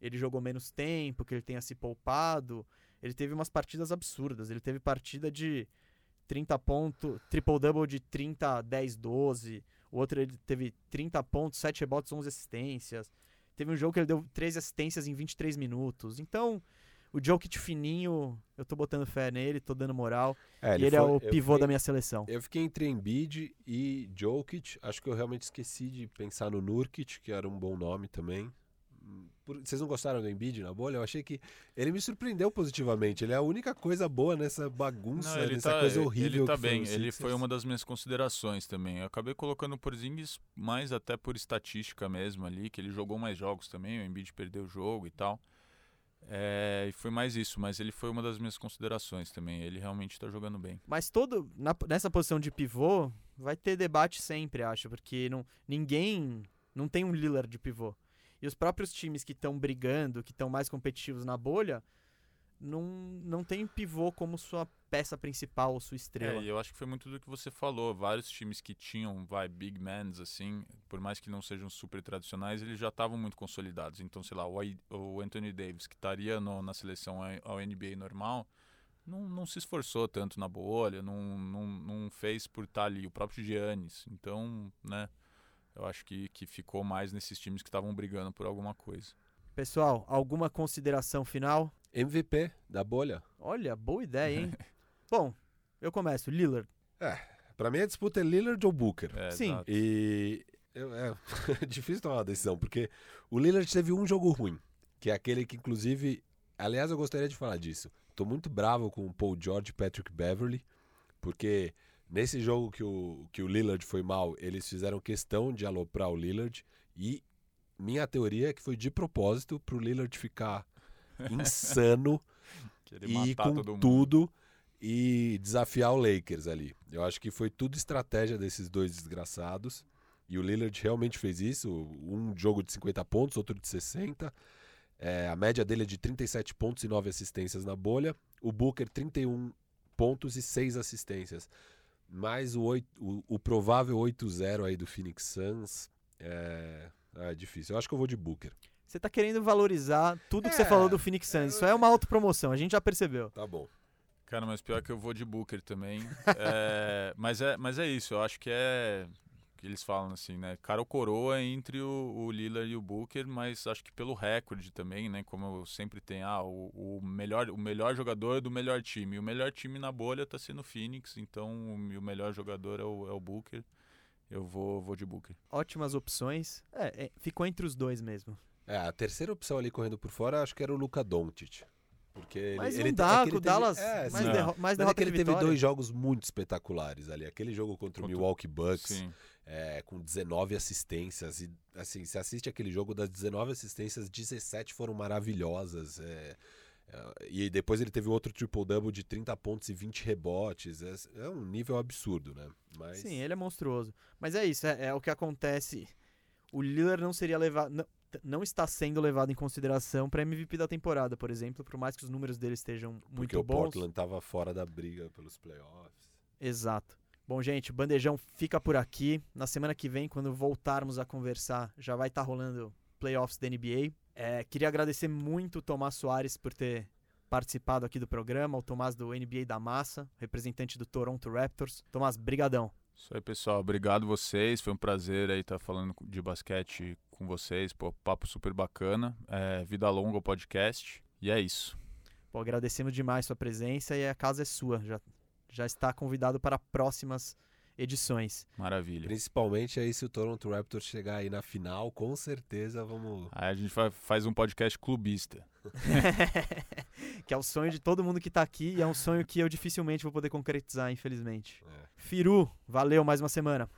Speaker 1: ele jogou menos tempo, que ele tenha se poupado, ele teve umas partidas absurdas. Ele teve partida de 30 pontos, triple-double de 30, 10, 12. O outro ele teve 30 pontos, 7 rebotes, 11 assistências. Teve um jogo que ele deu 13 assistências em 23 minutos. Então, o Jokic fininho, eu tô botando fé nele, tô dando moral. É, ele, ele é foi, é o pivô fiquei, da minha seleção.
Speaker 3: Eu fiquei entre Embiid e Jokic. Acho que eu realmente esqueci de pensar no Nurkic, que era um bom nome também. Vocês não gostaram do Embiid na bolha? Eu achei que ele me surpreendeu positivamente. Ele é a única coisa boa nessa bagunça, não, nessa tá, coisa horrível.
Speaker 4: Ele tá bem. Ele foi uma das minhas considerações também. Eu acabei colocando o Porzingis mais até por estatística mesmo ali, que ele jogou mais jogos também. O Embiid perdeu o jogo e tal. É, e foi mais isso, mas ele foi uma das minhas considerações também. Ele realmente está jogando bem.
Speaker 1: Mas todo na, nessa posição de pivô vai ter debate sempre, acho, porque não, ninguém não tem um Lillard de pivô. E os próprios times que estão brigando, que estão mais competitivos na bolha, não, não tem pivô como sua peça principal ou sua estrela.
Speaker 4: É, eu acho que foi muito do que você falou. Vários times que tinham, vai, big mans, assim, por mais que não sejam super tradicionais, eles já estavam muito consolidados. Então, sei lá, o, o Anthony Davis, que estaria no, na seleção ao NBA normal, não, não se esforçou tanto na bolha, não, não, não fez por estar ali. O próprio Giannis. Então, né, eu acho que, que ficou mais nesses times que estavam brigando por alguma coisa.
Speaker 1: Pessoal, alguma consideração final?
Speaker 3: MVP da bolha.
Speaker 1: Olha, boa ideia, hein? [laughs] Bom, eu começo. Lillard.
Speaker 3: É, pra mim a disputa é Lillard ou Booker.
Speaker 1: É, Sim. Exato.
Speaker 3: E eu, é [laughs] difícil tomar uma decisão, porque o Lillard teve um jogo ruim, que é aquele que, inclusive, aliás, eu gostaria de falar disso. tô muito bravo com o Paul George e Patrick Beverly, porque nesse jogo que o, que o Lillard foi mal, eles fizeram questão de aloprar o Lillard e minha teoria é que foi de propósito pro Lillard ficar insano [laughs]
Speaker 4: Querer
Speaker 3: e
Speaker 4: matar
Speaker 3: com tudo e desafiar o Lakers ali. Eu acho que foi tudo estratégia desses dois desgraçados. E o Lillard realmente fez isso. Um jogo de 50 pontos, outro de 60. É, a média dele é de 37 pontos e 9 assistências na bolha. O Booker, 31 pontos e 6 assistências. Mas o, oito- o- o provável 8-0 aí do Phoenix Suns é, é difícil. Eu acho que eu vou de Booker.
Speaker 1: Você tá querendo valorizar tudo que você
Speaker 3: É,
Speaker 1: falou do Phoenix Suns. Isso é uma autopromoção, a gente já percebeu.
Speaker 3: Tá bom.
Speaker 4: Cara, mas pior que eu vou de Booker também. [laughs] É, mas, é, mas é isso, eu acho que é. que eles falam assim, né? Cara ou coroa entre o, o Lillard e o Booker, mas acho que pelo recorde também, né? Como sempre tem, ah, o, o melhor, o melhor jogador do melhor time. E o melhor time na bolha tá sendo o Phoenix, então o, o melhor jogador é o, é o Booker. Eu vou, vou de Booker.
Speaker 1: Ótimas opções. É, é, ficou entre os dois mesmo.
Speaker 3: É, a terceira opção ali correndo por fora, acho que era o Luca Doncic. Porque ele,
Speaker 1: Mas
Speaker 3: ele te- é
Speaker 1: dá,
Speaker 3: que ele
Speaker 1: o
Speaker 3: teve-
Speaker 1: Dallas,
Speaker 3: é,
Speaker 1: mais, derro mais
Speaker 3: Mas é
Speaker 1: derrota
Speaker 3: que ele teve
Speaker 1: vitória.
Speaker 3: dois jogos muito espetaculares ali. Aquele jogo contra o
Speaker 4: Contra-
Speaker 3: Milwaukee Bucks, é, com 19 assistências. E, assim, você assiste aquele jogo, das 19 assistências, 17 foram maravilhosas. é, é, e depois ele teve outro triple-double de 30 pontos e 20 rebotes. É, é um nível absurdo, né? Mas,
Speaker 1: Sim, ele é monstruoso. Mas é isso, é, é o que acontece. O Lillard não seria levado. Não, não está sendo levado em consideração para MVP da temporada, por exemplo, por mais que os números dele estejam
Speaker 3: porque
Speaker 1: muito
Speaker 3: o
Speaker 1: bons.
Speaker 3: Portland estava fora da briga pelos playoffs.
Speaker 1: Exato. Bom, gente, o Bandejão fica por aqui. Na semana que vem, quando voltarmos a conversar, já vai estar rolando playoffs da NBA. É, queria agradecer muito o Tomás Soares por ter participado aqui do programa, o Tomás do NBA da Massa, representante do Toronto Raptors. Tomás, brigadão.
Speaker 4: Isso aí, pessoal. Obrigado vocês. Foi um prazer aí estar falando de basquete com vocês. Pô, papo super bacana. É, vida longa o podcast. E é isso.
Speaker 1: Pô, agradecemos demais sua presença e a casa é sua. Já, já está convidado para próximas edições.
Speaker 4: Maravilha.
Speaker 3: Principalmente aí se o Toronto Raptors chegar aí na final, com certeza vamos.
Speaker 4: Aí a gente fa- faz um podcast clubista. [laughs]
Speaker 1: que é o sonho de todo mundo que está aqui e é um sonho que eu dificilmente vou poder concretizar, infelizmente.
Speaker 3: É.
Speaker 1: Firu, valeu mais uma semana.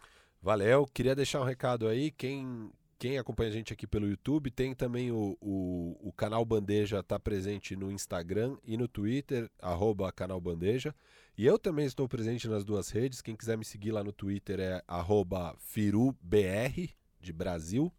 Speaker 3: Valeu, queria deixar um recado aí. Quem, quem acompanha a gente aqui pelo YouTube, tem também o, o, o canal Bandeja, tá presente no Instagram e no Twitter, arroba canal Bandeja. E eu também estou presente nas duas redes. Quem quiser me seguir lá no Twitter é arroba FiruBR, de Brasil.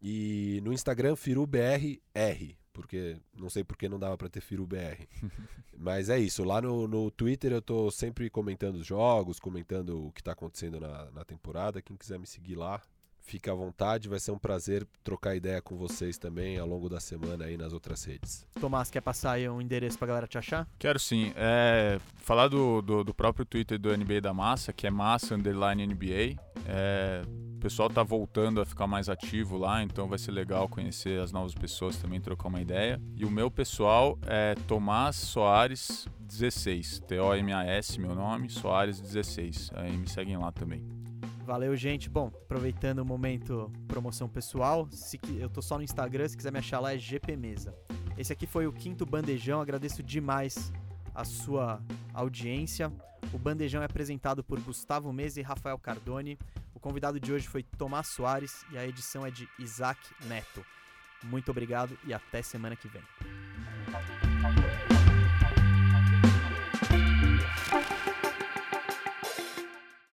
Speaker 3: E no Instagram, FiruBRR, porque não sei porque não dava para ter FiruBR. [laughs] Mas é isso, lá no, no Twitter eu tô sempre comentando os jogos, comentando o que tá acontecendo na, na temporada. Quem quiser me seguir lá, fica à vontade. Vai ser um prazer trocar ideia com vocês também ao longo da semana aí nas outras redes.
Speaker 1: Tomás, quer passar aí um endereço pra galera te achar?
Speaker 4: Quero sim. É, falar do, do, do próprio Twitter do NBA da Massa, que é Massa Underline NBA. É, o pessoal tá voltando a ficar mais ativo lá, então vai ser legal conhecer as novas pessoas também, trocar uma ideia. E o meu pessoal é Tomás Soares 16, T-O-M-A-S, meu nome, Soares 16. Aí me seguem lá também.
Speaker 1: Valeu, gente. Bom, aproveitando o momento promoção pessoal, se eu tô só no Instagram, se quiser me achar lá é GP Mesa. Esse aqui foi o quinto Bandejão, agradeço demais a sua audiência. O Bandejão é apresentado por Gustavo Mesa e Rafael Cardone. O convidado de hoje foi Tomás Soares e a edição é de Isaac Neto. Muito obrigado e até semana que vem.